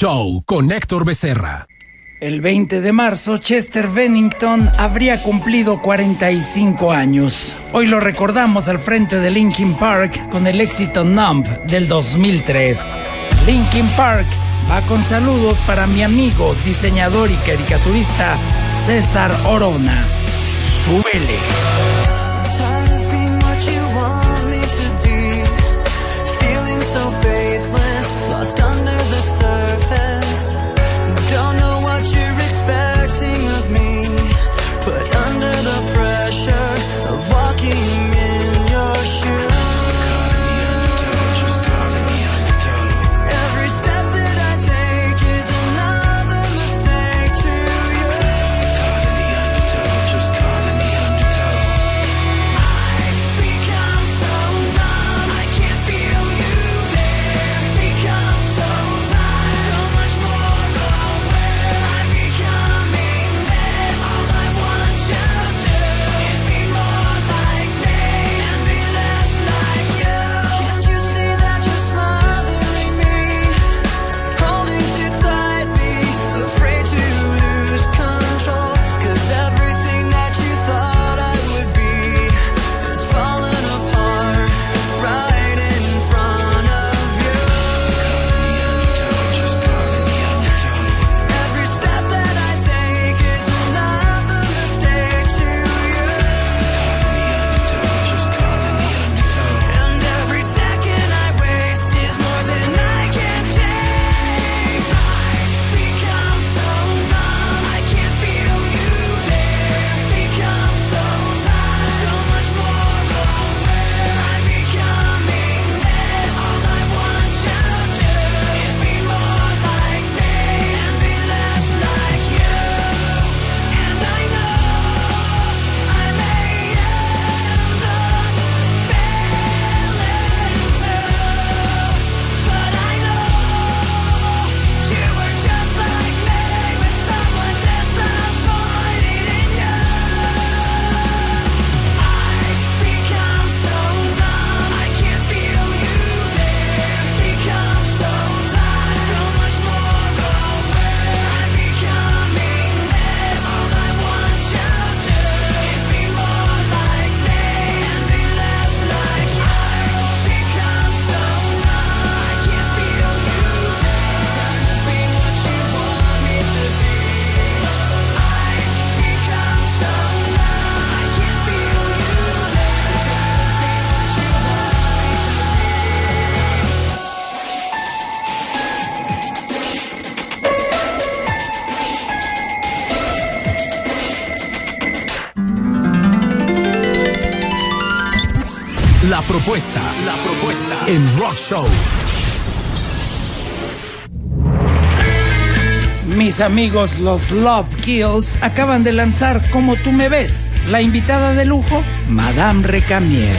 Show con Héctor Becerra. El 20 de marzo, Chester Bennington habría cumplido 45 años. Hoy lo recordamos al frente de Linkin Park con el éxito Numb del 2003. Linkin Park va con saludos para mi amigo, diseñador y caricaturista César Orona. ¡Súbele! surface. Mis amigos los Love Kills acaban de lanzar Como tú me ves, la invitada de lujo, Madame Recamier.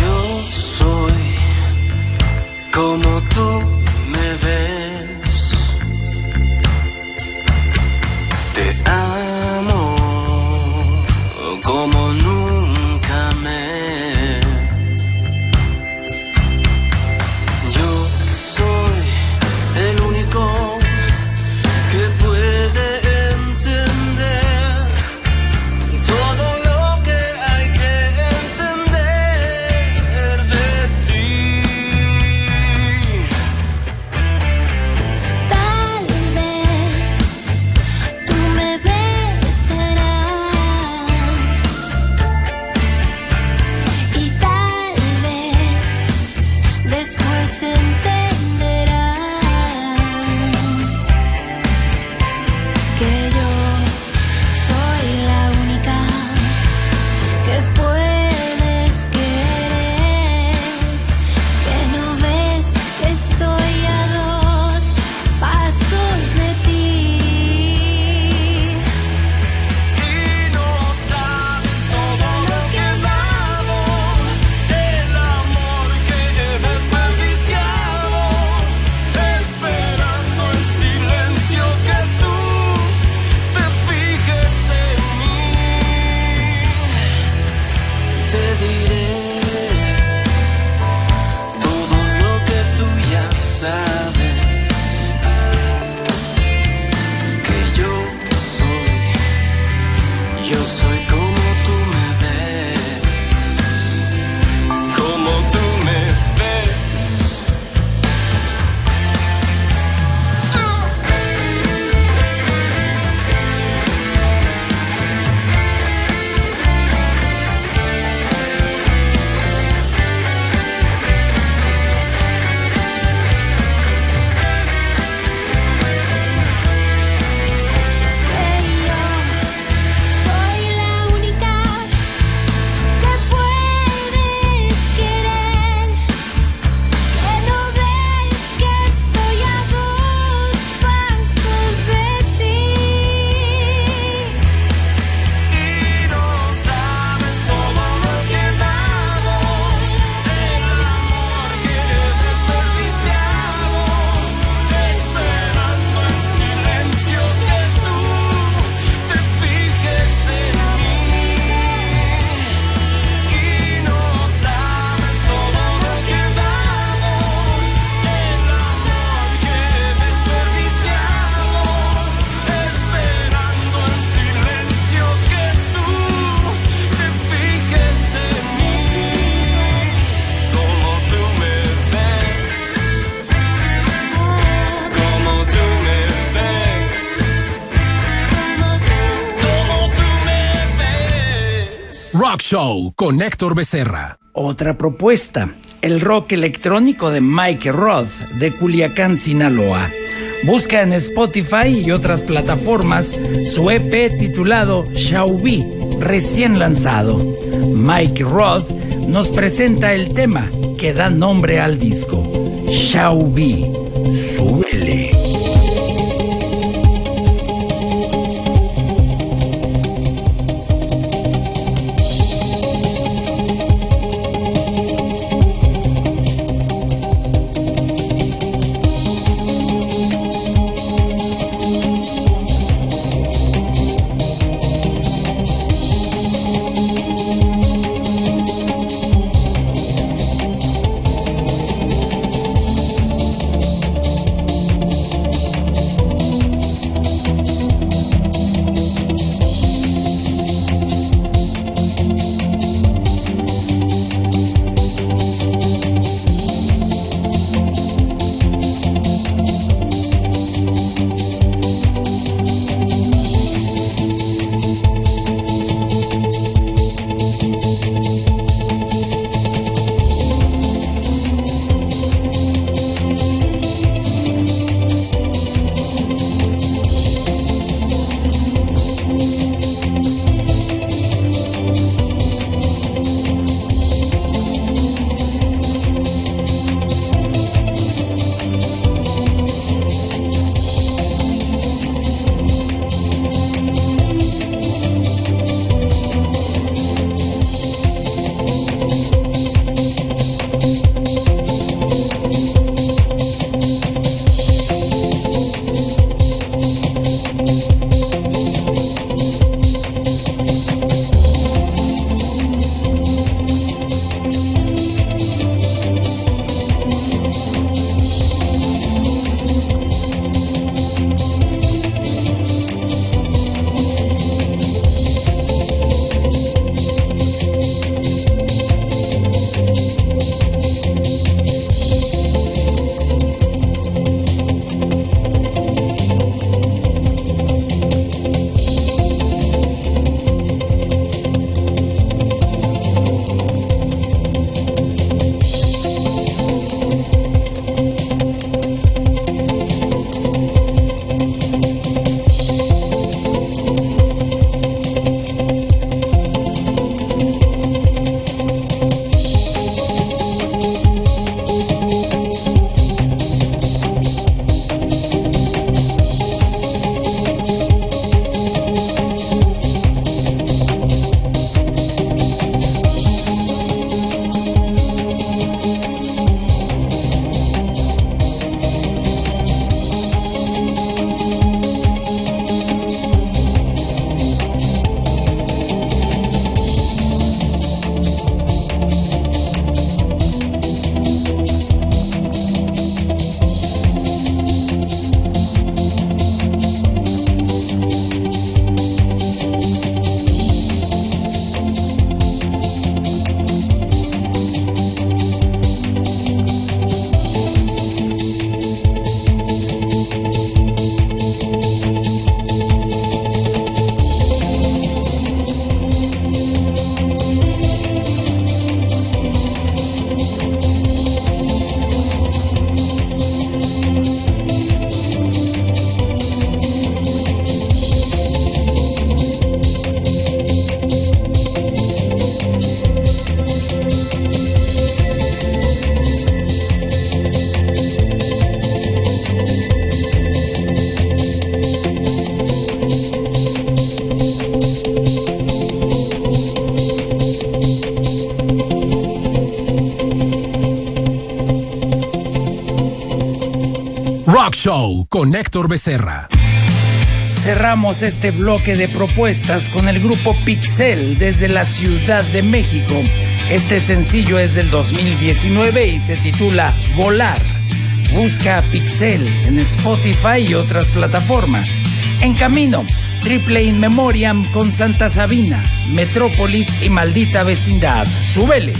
Yo soy como tú Show con Héctor Becerra. Otra propuesta, el rock electrónico de Mike Roth de Culiacán, Sinaloa. Busca en Spotify y otras plataformas su EP titulado Shaubi, recién lanzado. Mike Roth nos presenta el tema que da nombre al disco, Shaubi. Súbele. Con Héctor Becerra. Cerramos este bloque de propuestas con el grupo Pixel desde la Ciudad de México. Este sencillo es del 2019 y se titula Volar. Busca a Pixel en Spotify y otras plataformas. En camino, Triple In Memoriam con Santa Sabina, Metrópolis y Maldita Vecindad. Súbele.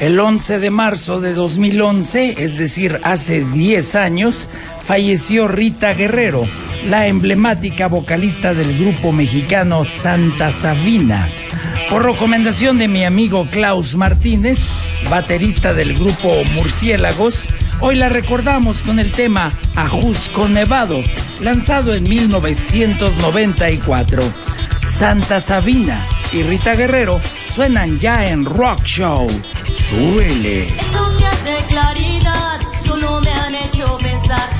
El 11 de marzo de 2011, es decir, hace 10 años, falleció Rita Guerrero, la emblemática vocalista del grupo mexicano Santa Sabina. Por recomendación de mi amigo Klaus Martínez, baterista del grupo Murciélagos, hoy la recordamos con el tema Ajusco Nevado, lanzado en 1994. Santa Sabina y Rita Guerrero suenan ya en Rock Show. Súbele. Esto se hace claridad, solo me han hecho pensar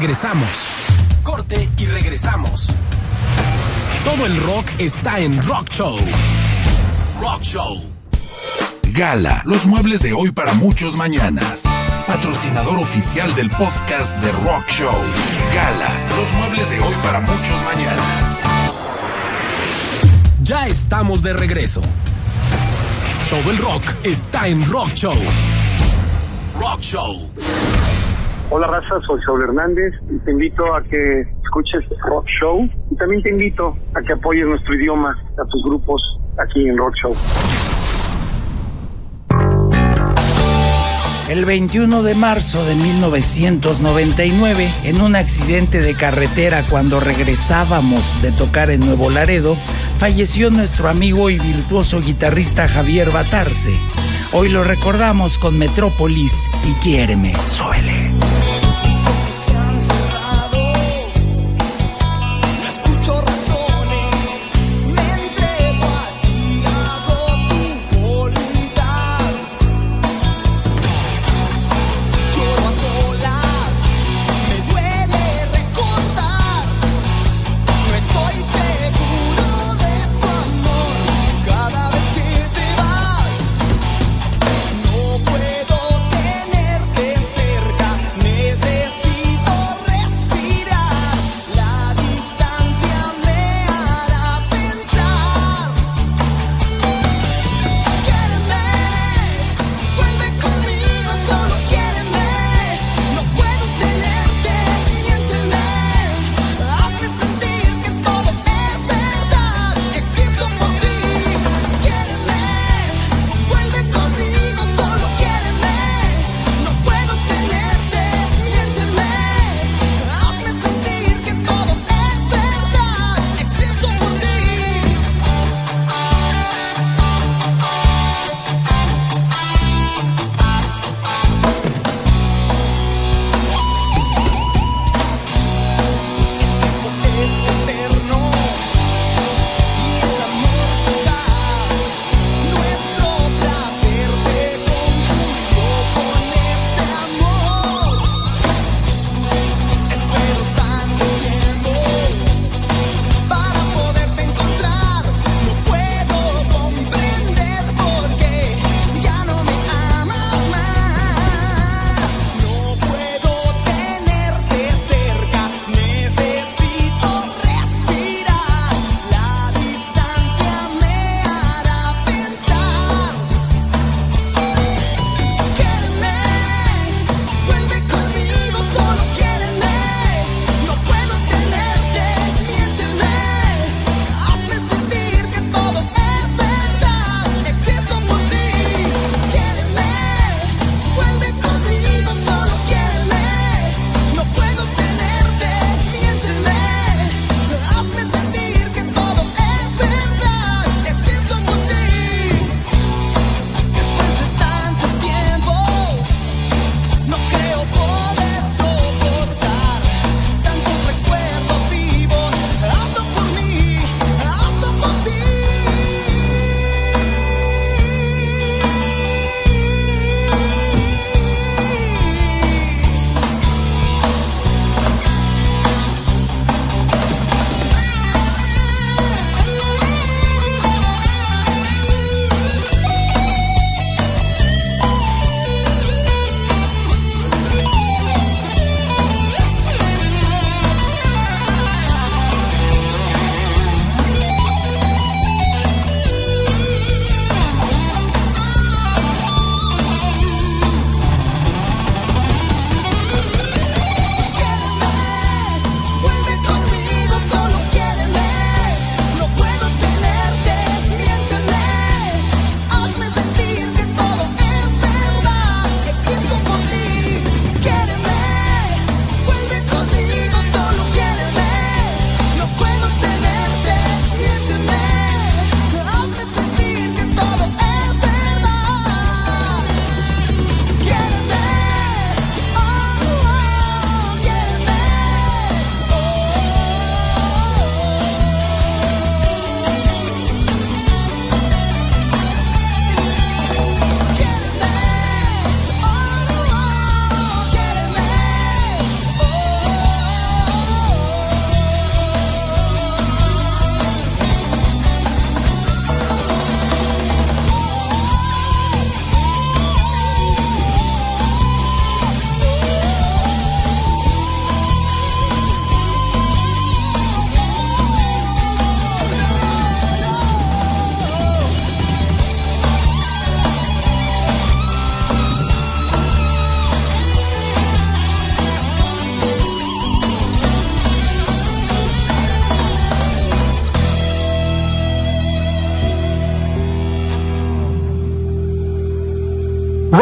regresamos. Corte y regresamos. Todo el rock está en Rock Show. Rock Show. Gala, los muebles de hoy para muchos mañanas. Patrocinador oficial del podcast de Rock Show. Gala, los muebles de hoy para muchos mañanas. Ya estamos de regreso. Todo el rock está en Rock Show. Rock Show. Hola raza, soy Saúl Hernández y te invito a que escuches Rock Show y también te invito a que apoyes nuestro idioma a tus grupos aquí en Rock Show. El 21 de marzo de 1999, en un accidente de carretera cuando regresábamos de tocar en Nuevo Laredo, falleció nuestro amigo y virtuoso guitarrista Javier Batarse. Hoy lo recordamos con Metrópolis y Quiéreme, suele.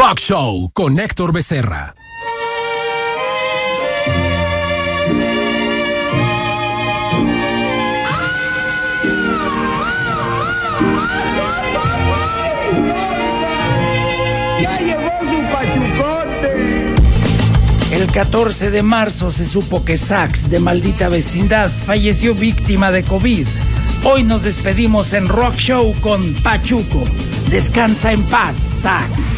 Rock Show con Héctor Becerra. El 14 de marzo se supo que Sax, de maldita vecindad, falleció víctima de COVID. Hoy nos despedimos en Rock Show con Pachuco. Descansa en paz, Sax.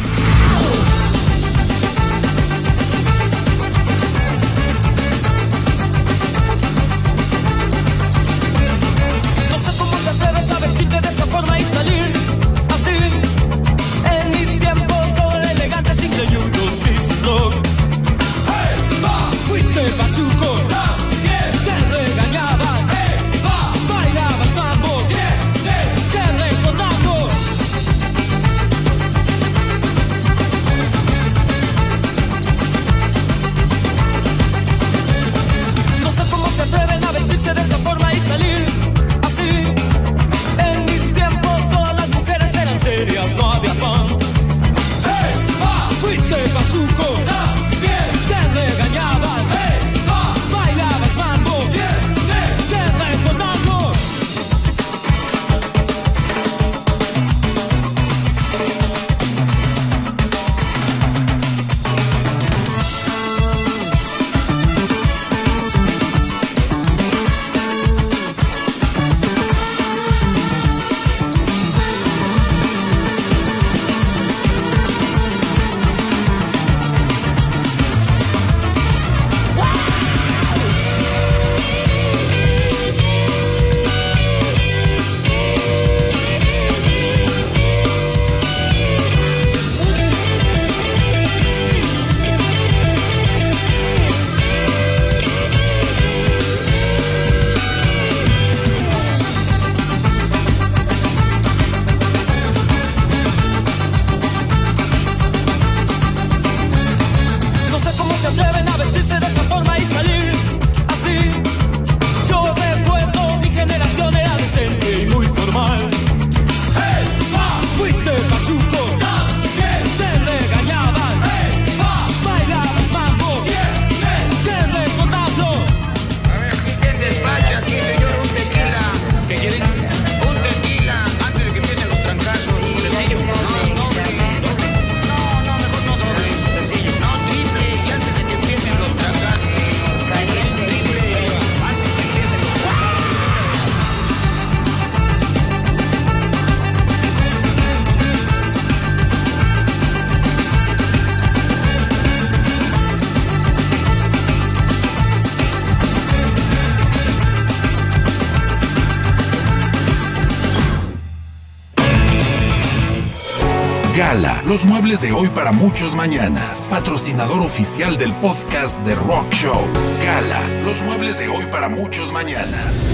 Los muebles de hoy para muchos mañanas. Patrocinador oficial del podcast de Rock Show. Gala, los muebles de hoy para muchos mañanas.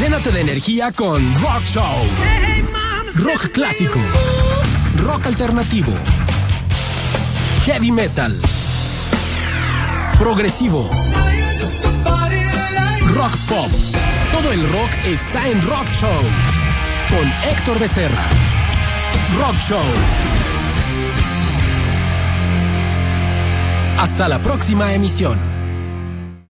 Llénate de energía con Rock Show. Rock clásico. Rock alternativo. Heavy metal. Progresivo. Rock pop. Todo el rock está en Rock Show. Con Héctor Becerra. Rock Show. Hasta la próxima emisión.